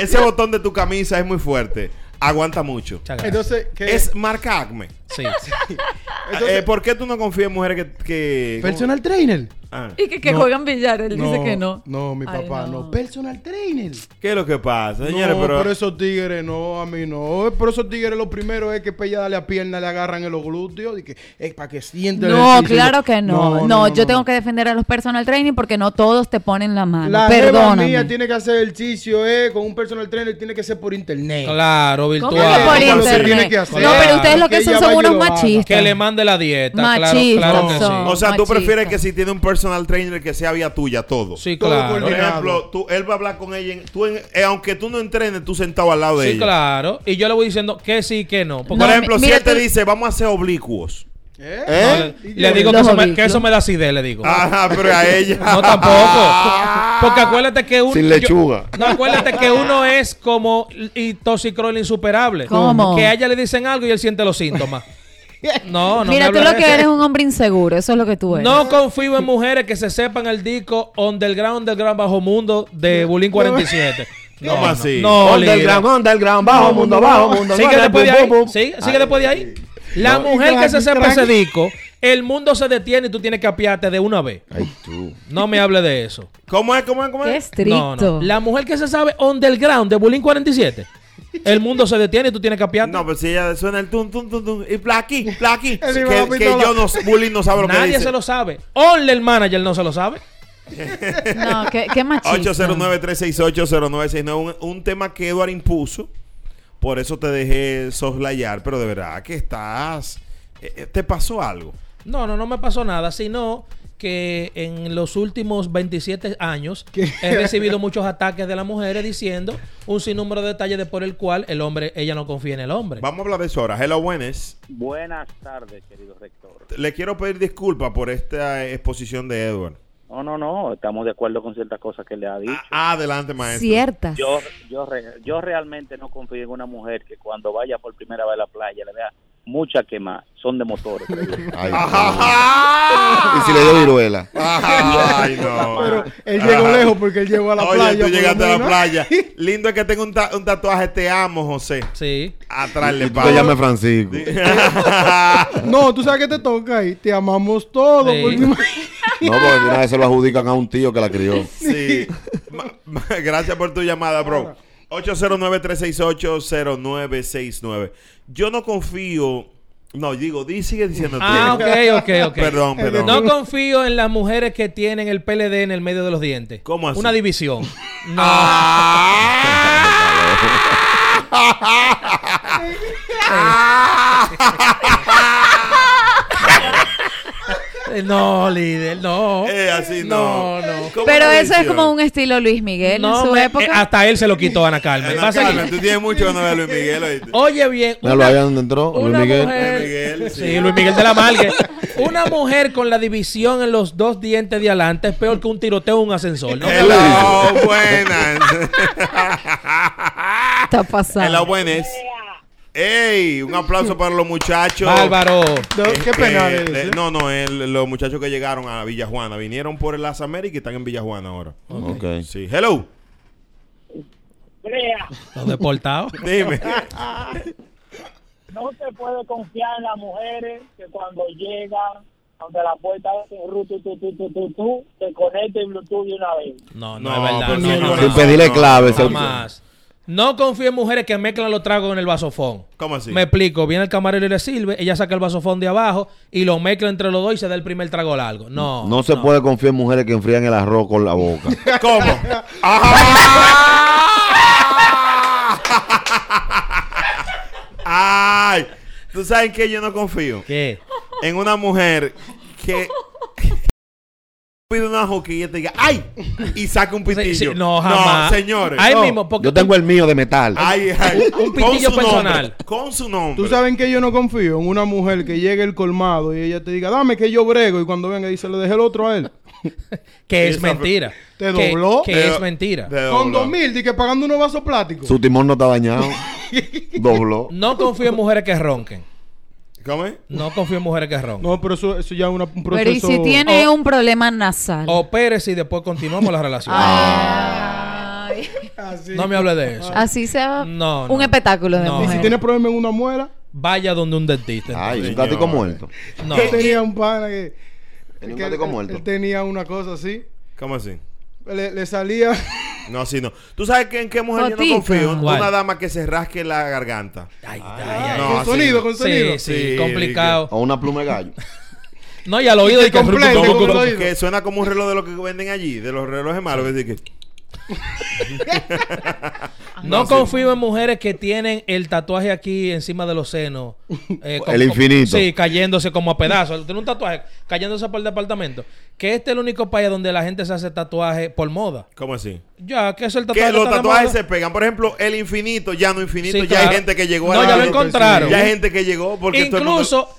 ese botón de tu camisa es muy fuerte. Aguanta mucho. Entonces, ¿qué? Es marca Acme. *laughs* Sí. Eh, ¿Por qué tú no confías en mujeres que... que Personal trainer. Ah. Y que, que No. juegan billar. Él dice que no. No, mi Ay, papá, no. no. Personal trainer. ¿Qué es lo que pasa, señores? no, pero... por esos tigres, no, a mí no. Por esos tigres, lo primero es que para darle a pierna le agarran en los glúteos y que es para que siente el No, claro que no. No, yo tengo que defender a los personal training porque no todos te ponen la mano. La Perdóname. mía tiene que hacer ejercicio, eh, con un personal trainer tiene que ser por internet. Claro, ¿Cómo virtual. que por Ella lo que internet? tiene que hacer. No, pero ustedes lo que son son unos machistas. Que le mande la dieta. Machistas claro que sí. son. O sea, tú machista. prefieres que si tiene un personal trainer que sea vía tuya todo. Sí, Todo claro. Por coordinado. ejemplo, tú, él va a hablar con ella. en- tú en- eh, aunque tú no entrenes, tú sentado al lado de Sí, ella. claro. Y yo le voy diciendo que sí, que no. Porque Por ejemplo, mi- si él te dice, vamos a hacer oblicuos. ¿Eh? no, le, le digo que eso, me, que eso me da acidez, le digo. Ajá, pero a ella. *laughs* No, tampoco. *laughs* Porque acuérdate que uno. Sin lechuga. no, acuérdate que uno es como y toxicrol insuperable. ¿Cómo? Que a ella le dicen algo y él siente los síntomas. *laughs* No, no. Mira, me tú lo que eso. eres es un hombre inseguro. Eso es lo que tú eres. No confío en mujeres que se sepan el disco Underground, Underground, Bajo Mundo de Bulín 47. No, ¿Cómo no, así? No, Underground, underground, bajo mundo, bajo mundo. Sigue después de ahí. sigue después de ahí. La No, mujer que se sepa ese disco, el mundo se detiene y tú tienes que apiarte de una vez. Ay, tú. No me hable de eso. ¿Cómo es? ¿Cómo es? ¿Cómo Qué es? estricto. No, no. La mujer que se sabe Underground de Bulín 47, el mundo se detiene y tú tienes que apiarte. No, pues si ella suena el tun, tun, tun, tun. Y plaqui, plaqui. *laughs* Que, que yo no, Bully no sabe lo que Nadie dice. se lo sabe. Only el manager no se lo sabe. No, qué, qué machista. *laughs* 809-368-0969. Un, un tema que Eduard impuso. Por eso te dejé soslayar. Pero de verdad que estás. eh, eh, ¿Te pasó algo? No, no, no me pasó nada, sino que en los últimos 27 años *laughs* he recibido muchos ataques de las mujeres diciendo un sinnúmero de detalles de por el cual el hombre, ella no confía en el hombre. Vamos a hablar de eso ahora. Hello, buenas. Buenas tardes, querido rector. Le quiero pedir disculpas por esta exposición de Edward. No, no, no, estamos de acuerdo con ciertas cosas que le ha dicho. Ah, adelante, maestro. Ciertas. Yo, yo, re- yo realmente no confío en una mujer que cuando vaya por primera vez a la playa le vea mucha quema, son de motores. *laughs* Ay, y si le dio viruela. Ay, no. Pero él llegó Ajá. lejos porque él llegó a la Oye, playa. tú llegaste a la playa. *laughs* Lindo es que tenga un, ta- un tatuaje Te amo, José. Sí. Atrás le te llames Francisco. *laughs* No, tú sabes que te toca ahí. Te amamos todos. Sí. porque No, porque de una vez se lo adjudican a un tío que la crió. Sí. Ma- ma- Gracias por tu llamada, bro. 809-368-0969. Yo no confío. No, digo, di, sigue diciendo tú. Ah, ok, ok, ok. Perdón, *laughs* perdón. No confío en las mujeres que tienen el PLD en el medio de los dientes. ¿Cómo así? Una división. *laughs* No. *laughs* Eh, *laughs* No, líder, no. Eh, así no. No, no. ¿Cómo Pero eso es como un estilo Luis Miguel No, en su me- época. eh, hasta él se lo quitó Ana Carmen. Ana. Carmen, tú tienes mucho que no ver a Luis Miguel. ¿oíste? Oye bien, Míralo ahí donde entró, Luis Miguel. mujer- Luis Miguel, sí. Sí, Luis Miguel de la Margue. Una mujer con la división en los dos dientes de adelante es peor que un tiroteo en un ascensor. ¿no? Hello, buenas. Está pasando. Hello, buenas. ¡Ey! Un aplauso para los muchachos. Bárbaro. No, Eh, qué penal es. eh, ¿eh? No, no, el- los muchachos que llegaron a Villa Juana vinieron por las Américas y están en Villa Juana ahora. Ok. Sí. Hello. Los deportados. *laughs* Dime. No se puede confiar en las mujeres que cuando llegan donde la puerta de ru, tu, tu, tu, tu, tu, tu, se conecta el Bluetooth de una vez. No, no, No, es verdad. No, no, no, no, no. Sin pedirle no, clave. Jamás. No confío en mujeres que mezclan los tragos en el vasofón. ¿Cómo así? Me explico. Viene el camarero y le sirve. Ella saca el vasofón de abajo y lo mezcla entre los dos y se da el primer trago largo. No. No se puede confiar en mujeres que enfrían el arroz con la boca. *laughs* ¿Cómo? ¡Ay! ¿Tú sabes en qué yo no confío? ¿Qué? En una mujer que pide una joquilla y te diga ¡ay! y saca un pitillo. *laughs* Sí, sí, no, jamás. No, señores. Ahí no. mismo. Porque Yo tengo el mío de metal. Ay, ay. Un- un Con pitillo su nombre, personal. con su nombre. Tú sabes que yo no confío en una mujer que llegue el colmado y ella te diga, dame que yo brego. Y cuando venga dice, le dejé el otro a él. *laughs* que es Esa- mentira. ¿Te dobló? Que, Te- es mentira. Con dos mil, di que pagando unos vasos plásticos. Su timón no está dañado. *laughs* Dobló. No confío en mujeres que ronquen. ¿Cómo es? No confío en mujeres que ronquen. No, pero eso, eso ya es una- un proceso. Pero y si tiene un problema nasal. Opérese y después continuamos la relación. Ay. Así. No me hable de eso. Así sea No, un espectáculo de No. Y si tiene problema en una muela, vaya donde un dentista. Ay, un gatico muerto. No. Yo tenía un pana que, Tenía un él, gatico él- muerto. él tenía una cosa así. ¿Cómo así? Le, le salía. No, sí, no. ¿Tú sabes que en qué mujer yo no confío? ¿Cuál? Una dama que se rasque la garganta. Ay, ay, ay. No, con así sonido, no. con sonido. Sí, sí, Sí, complicado. O una pluma de gallo. No, y al oído Y y que que complete, como- con el como- oído. Que suena como un reloj de lo que venden allí, de los relojes malos. que- *laughs* No No, confío en mujeres que tienen el tatuaje aquí encima de los senos. eh, como- El infinito. Sí, cayéndose como a pedazos. Tiene un tatuaje cayéndose por el departamento. Que este es el único país donde la gente se hace tatuaje por moda. ¿Cómo así? Ya, que es el tatuaje Que los tatuajes moda. se pegan. Por ejemplo, el infinito, ya no infinito. Sí, ya claro. hay gente que llegó No, a ya lo encontraron. Ya hay gente que llegó porque todo Incluso,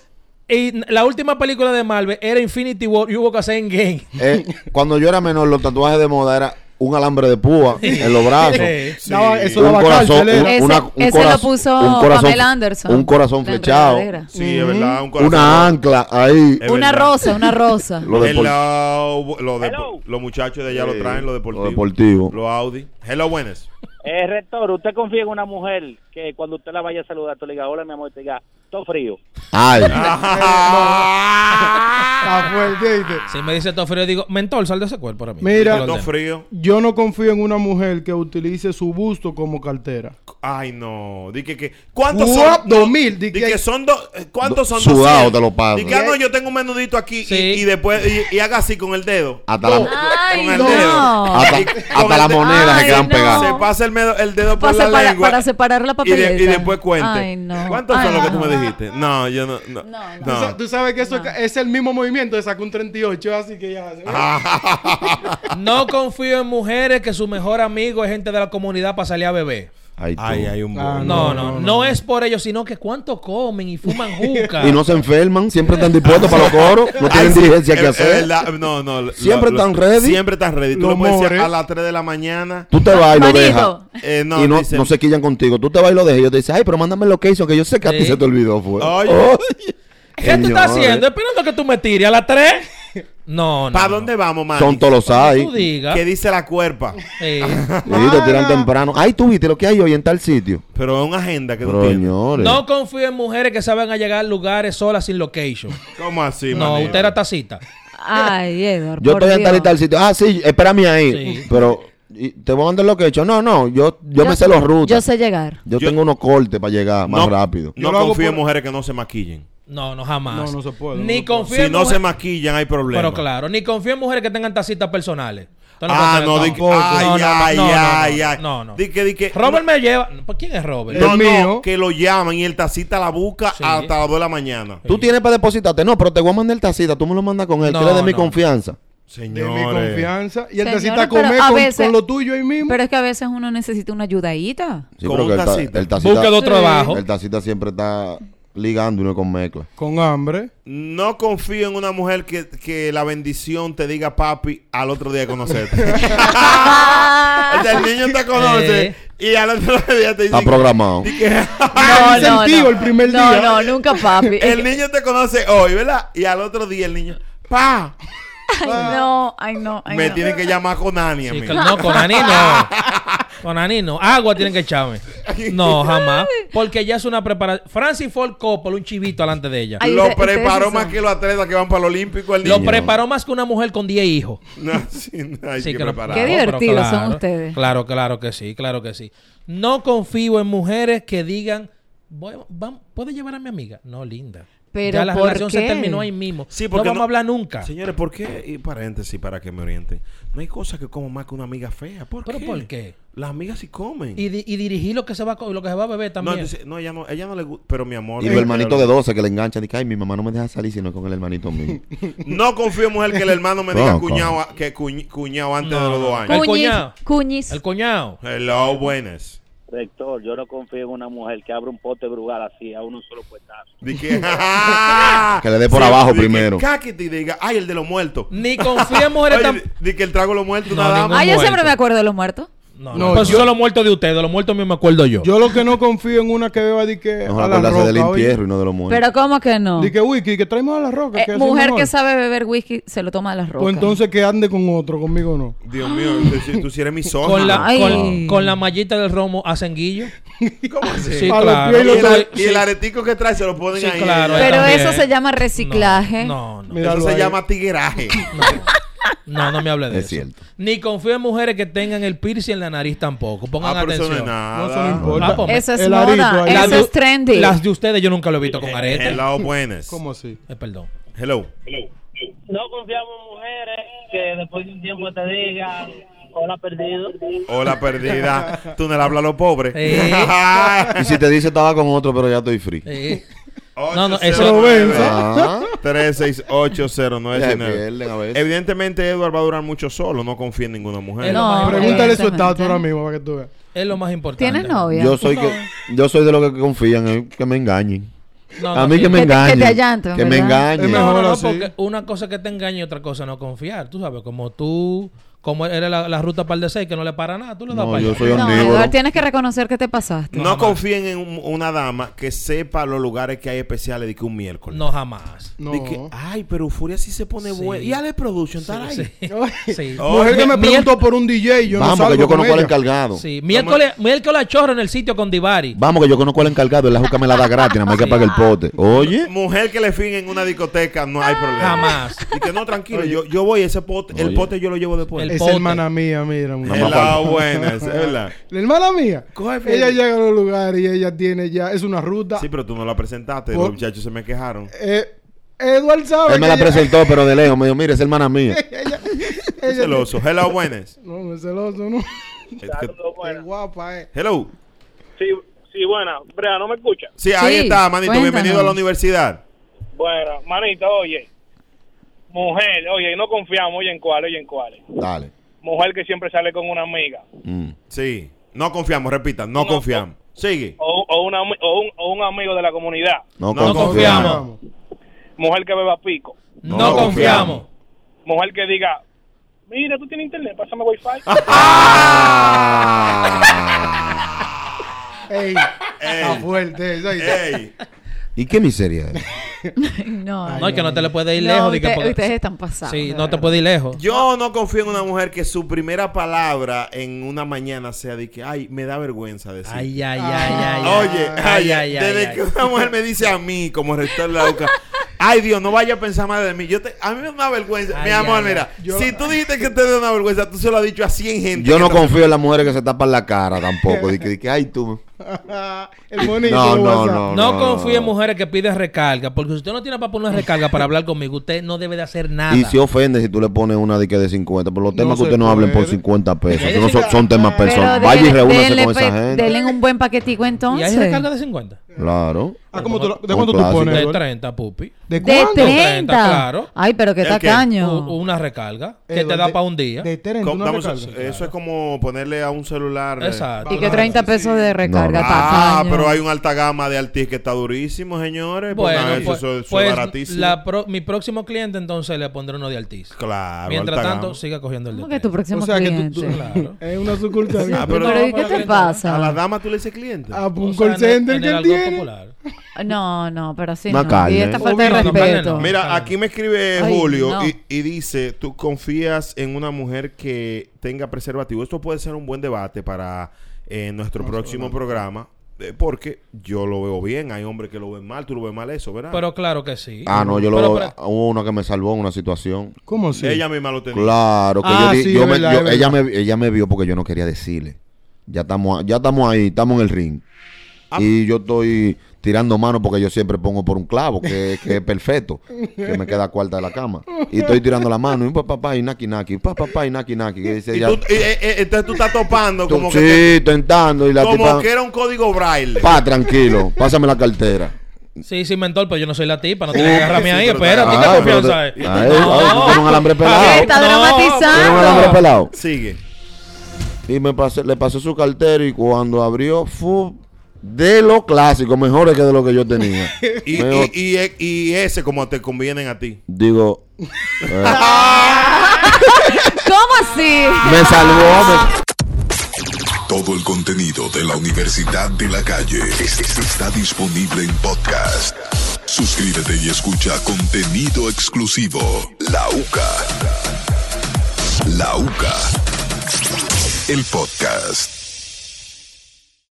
y la última película de Marvel era Infinity War y hubo que hacer en game. Eh, cuando yo era menor, los tatuajes de moda era un alambre de púa en los brazos. Sí. Daba- eso Un corazón, un. Ese- una- un ese lo corazón- puso un corazón, Pamela Anderson. Un corazón La flechado. enredadera. Sí, es verdad. Un corazón. Una ancla ahí. Una rosa, una rosa. Lo de por- Hello, lo de- Hello. los muchachos de allá Sí, lo traen, lo deportivo. lo deportivo. Los Audi. Hello, buenas. Eh, rector, ¿usted confía en una mujer que cuando usted la vaya a saludar, tú le diga, hola, mi amor, te diga, todo frío? Ay. *laughs* Está fuerte, ¿viste? Si me dice todo frío, digo, mentor, sal de ese cuerpo para mí. Mira, ordeno. frío. Yo no confío en una mujer que utilice su busto como cartera. Ay, no. Di que, que ¿Cuántos son? dos mil, di Di que- son dos. eh, ¿Cuántos son? Sudado 200? te lo paso. Di que, ah, no, yo tengo un menudito aquí Sí. y, y después y, y haga así con el dedo. Hasta la, Ay, Con el dedo. hasta, se Ay, quedan pegadas. Se pasa el, medo- el dedo por Para la lengua. para separar la y, papeleta. de- y después cuente. Ay, no. ¿Cuántos Ay, son los que no. tú me dijiste? No, yo no. No. No, no. Tú sabes que eso es- es el mismo movimiento de sacar un 38, así que ya. *laughs* No confío en mujeres que su mejor amigo es gente de la comunidad para salir a beber. Ay. Ay, hay un Ah, No, no, no, es por ello, sino que cuánto comen y fuman *laughs* juca. Y no se enferman, siempre están dispuestos para los *laughs* coros, no Ay, tienen sí, diligencia es- que hacer. no, no. Siempre lo- están ready. Siempre están ready. Tú lo puedes decir a las 3 de la mañana. Tú te vas y lo dejas. Eh, no, y no, dicen- no se quillan contigo. Tú te vas y lo dejas. Y ellos te dicen, ay, pero mándame el location que yo sé que a ti Sí. se te olvidó. Fue. Oye. Oye. ¿Qué tú estás haciendo? ¿Esperando que tú me tires a las 3? No, no. ¿Para no. dónde vamos, man? Son todos los hay. tú digas. ¿Qué dice la cuerpa? Sí. *laughs* Y te tiran temprano. Ay, tú viste lo que hay hoy en tal sitio. Pero es una agenda que tú tienes. señores. No confío en mujeres que saben a llegar a lugares solas sin location. ¿Cómo así, no, manito? usted era tacita. Ay, Edward. Yo estoy en tal y tal sitio. Ah, sí, espérame ahí. Sí. Pero y te voy a mandar lo que he hecho. No, no, yo, yo, me sé los rutas. Yo sé llegar. Yo, Yo- tengo unos cortes para llegar más No, rápido. No Yo confío en mujeres que no se maquillen. No, no, jamás. No, no se puede, no Ni puede. confío Si en no se maquillan, hay problemas. Pero claro, ni confío en mujeres que tengan tacitas personales. Ah, no, di que, ay, No, no, ay, no, no, ay, ay. No, no. Di que, di que, Robert no, me lleva. ¿Por quién es Robert? no, El no, mío. que lo llaman y el tacita la busca Sí. hasta las 2 de la mañana. Tú tienes para depositarte. No, pero te voy a mandar el tacita. Tú me lo mandas con él. No, que eres de mi confianza. De mi Señores. confianza. Y él Señores, necesita pero comer a con, veces- con lo tuyo ahí mismo. Pero es que a veces uno necesita una ayudadita. Sí, Con pero que el, ta- tacita. el tacita. Busca otro Sí. trabajo. El tacita siempre está ligando y no con mezcla. Con hambre. No confío en una mujer que, que la bendición te diga papi al otro día de conocerte. o *laughs* sea, el niño te conoce Eh. y al otro día te dice. Está programado. *laughs* que- No, no, incentivo no. el primer No, día. no, nunca papi. el niño te conoce hoy, ¿verdad? Y al otro día el niño, pa, Ay, no, ay, no, ay, me no. tiene que llamar con Ani a Sí, mí. que- no, con Ani no. *laughs* Con Ani no. Agua tienen que echarme. No, jamás. Porque ya es una preparación. Francis Ford Coppola, un chivito delante de ella. Ay, lo preparó sí más que los atletas que van para el Olímpico. El Lo niño. preparó más que una mujer con 10 hijos. *laughs* No, sí, no, hay Sí, que que lo-. Qué divertidos son ustedes. Claro, claro que sí, claro que sí. No confío en mujeres que digan, voy, ¿puedo llevar a mi amiga? No, linda. Pero ya la ¿por relación se terminó ahí mismo. Sí, no vamos no- a hablar nunca. Señores, ¿por qué? Y paréntesis para que me orienten. No hay cosa que como más que una amiga fea. ¿Por ¿Pero qué? por qué? Las amigas sí comen. Y, di- y dirigir lo que se va a lo que se va a beber no, también. dice, no, ella no, ella no le gusta. Pero mi amor. Y eh, el hermanito de pero- 12 que le engancha. Dice, ay, mi mamá no me deja salir sino con el hermanito mío. *laughs* No confío en mujer que el hermano me diga No, cuñado, que cuñ- cuñado antes No, de los dos no. años. El cuñado. cuñis. El cuñado. Hello, buenas. Rector, yo no confío en una mujer que abra un pote brugal así a uno solo puestazo. Que, *laughs* Que le dé por abajo di que primero. cáquete y diga, ay, el de los muertos. Ni confío en mujeres *laughs* tan... di, que el trago de los muertos, No, una dama. ningún- Ah, yo muerto. siempre me acuerdo de los muertos. No, No, no, pues yo- son los muertos de ustedes, los muertos míos me acuerdo yo. Yo lo que no confío en una que beba de que Mejor a la del roca, oye. entierro y no de los muertos. Pero ¿cómo que no? Di que whisky, que traemos a la roca. Eh, que mujer que sabe beber whisky se lo toma de las rocas. Pues entonces que ande con otro, conmigo no. Dios mío, tú, si- tú si eres misógino. con, la, Ay. con, con la mallita del romo hacen guillo. *laughs* ¿Cómo así? Sí, A claro. y el, dos- y el aretico que trae se lo ponen Sí, ahí. claro. Pero también. eso se llama reciclaje. No, no. Mira. Eso Míralo se ahí. llama tigueraje. No, no me hable de Es eso. cierto. Ni confío en mujeres que tengan el piercing en la nariz tampoco. Pongan Ah, pero eso no atención. nada. No, eso no importa. Ah, pues, Eso es El moda. Eso de- es trendy. Las de ustedes yo nunca lo he visto con arete. Hello, buenas. ¿Cómo así? Eh, perdón. Hello. No confiamos en mujeres que después de un tiempo te digan, hola perdido. Hola, perdida. *laughs* Tú no le hablas a los pobres. Eh. *laughs* Y si te dice estaba con otro, pero ya estoy free. Eh, No, no, eso- Ah. 3680919. Se pierden a veces. Evidentemente, Edward va a durar mucho solo. No confía en ninguna mujer. Es lo No. Pregúntale su estatus ahora mismo para que tú veas. Es lo más importante. ¿Tienes novia? Yo soy que yo soy de los que confían en que me engañen. No, a mí que me que te engañen. Que me engañen. Es No, no, mejor no, así. porque una cosa que te engañe y otra cosa no confiar. Tú sabes, como tú, como eres la, la ruta para el de seis que no le para nada, tú le das No, para yo allá. soy No. Eduardo, tienes que reconocer que te pasaste. No confíen en un- una dama que sepa los lugares que hay especiales de que un miércoles. No, jamás. No. De que, ay, pero Furia sí se pone Sí. buena. Y Ale Production, está ahí. *laughs* Sí. Oye, Sí. Mujer que me preguntó por un DJ, yo no Vamos, salgo que yo con conozco al encargado. Sí. Miércoles, miércoles a chorro en el sitio con Divari. Vamos, que yo conozco al encargado. Él la juca me la da gratis, nada más hay que pagar el pote. Oye. Mujer que le fin en una discoteca, no hay problema. Jamás. Y que no, tranquilo, yo, yo voy ese pote, el pote yo lo llevo después. El Es pote. hermana mía, mira. mujer. Hello, falta. buenas, es verdad. *laughs* La hermana mía. Coge. Ella llega a los lugares y ella tiene ya, es una ruta. Sí, pero tú no la presentaste, Por- los muchachos se me quejaron. Eh, Edward sabe Él me la ella- presentó, pero de lejos. Me dijo, mire, es hermana *laughs* mía. ella, ella- celoso. Hello, buenas. No, no es celoso, no. Es que- Saludos, Qué buenas. guapa, eh. Hello. Sí, sí, buena. Brea, ¿no me escucha? Sí, ahí Sí, está, manito. cuéntanos. Bienvenido a la universidad. Bueno, manito, oye. Mujer, oye, no confiamos, oye, en cuál, oye, en cuál. Dale. Mujer que siempre sale con una amiga. Mm. Sí. No confiamos, repitan, no, No, confiamos. Sigue. O, o, una, o, un, o un amigo de la comunidad. No, No confiamos. confiamos. Mujer que beba pico. No, No confiamos. Mujer que diga, mira, tú tienes internet, pásame wifi. *laughs* *laughs* Ey, está fuerte eso. ¿oíste? Ey. ¿Y qué miseria es? *laughs* No, No, es que no te le puede ir No, lejos. usted- porque- ustedes están pasados. Sí, no te puede ir lejos. Yo no confío en una mujer que su primera palabra en una mañana sea de que, ay, me da vergüenza decir. Ay, ay, ay, ay, ay. Oye, ay, ay, ay, desde ay, que ay. una mujer me dice a mí, como rector de la UCA, ay Dios, no vaya a pensar más de mí. Yo te, a mí me da una vergüenza. Ay, Mi amor, ay, mira, Yo- si tú dijiste que te da una vergüenza, tú se lo has dicho a 100 gente. Yo no te- confío en las mujeres que se tapan la cara tampoco. De que, de que, ay, tú. *laughs* El bonito. No, no, no. No confíe en mujeres que piden recarga, porque si usted no tiene para poner recarga para hablar conmigo, usted no debe de hacer nada. Y se ofende si tú le pones una de que de 50. Pero los temas que usted no hablen por puede. 50 pesos. No son, temas personales. Vaya y denle con esa gente. denle un buen paquetico ¿Y entonces. hay recarga de 50? Claro. Ah, ¿cómo tú ¿De Un cuánto tú pones? De Edward? 30, pupi. ¿De De cuánto? 30. claro. Ay, pero qué tacaño. U- Una recarga que Edward, te da de- para un día. De 30, ¿Cómo- una un- recarga. Eso es como ponerle a un celular. eh, Exacto. Y que 30 pesos de recarga, No, no. Ah, pero hay un alta gama de Altis que está durísimo, señores. Bueno, Pongan eso, pues, eso- es pues, baratísimo. la pro- mi próximo cliente entonces le pondré uno de Altis. Claro. Mientras alta tanto, gama. siga cogiendo el de ¿Cómo que tu 30. próximo O sea que tú- cliente? tú- Claro. *laughs* Es una sucursal. Ah, pero- ¿y qué te que- pasa? A la dama tú le dices cliente. A O un sea, call en- center en que tiene. Popular. *laughs* No, no, pero Una no. Y esta falta de respeto. carne no. Mira, aquí me escribe Ay, Julio no. y, y dice, tú confías en una mujer que tenga preservativo. Esto puede ser un buen debate para eh, nuestro próximo programa, eh, porque yo lo veo bien. Hay hombres que lo ven mal, tú lo ves mal eso, ¿verdad? Pero claro que sí. Ah, no, yo lo. Pero, pero- Hubo una que me salvó en una situación. ¿Cómo así? Ella misma lo tenía. Claro, que Ah, yo, sí, me- verdad, yo- es ella, me, ella me vio porque yo no quería decirle. Ya estamos, ya estamos ahí, estamos en el ring. Ah. Y yo estoy tirando mano porque yo siempre pongo por un clavo, que, que es perfecto, que me queda cuarta de la cama. Y estoy tirando la mano, y papá, papá, y naki naki, papá, papá, y naki naki. que dice Y ella, tú, y, entonces tú estás topando tú- como, sí, que, tentando, y la como tipa, que era un código braille. pa, tranquilo, pásame la cartera. Sí, sí, mentor, pero yo no soy la tipa, no tienes que agarrarme sí, ahí. ¿qué pero confianza te- es? ay, tienes un alambre pelado. Está No, dramatizando. Un alambre pelado. Sigue. Y me pasé, le pasé su cartera y cuando abrió, fue de lo clásico, mejores que de lo que yo tenía. Y, *laughs* Me- y, y, y ese como te convienen a ti. Digo, eh, *laughs* *laughs* ¿Cómo así? me salvó. me- Todo el contenido de la Universidad de la Calle es- es- está disponible en podcast. Suscríbete y escucha contenido exclusivo. La UCA. La UCA. El podcast.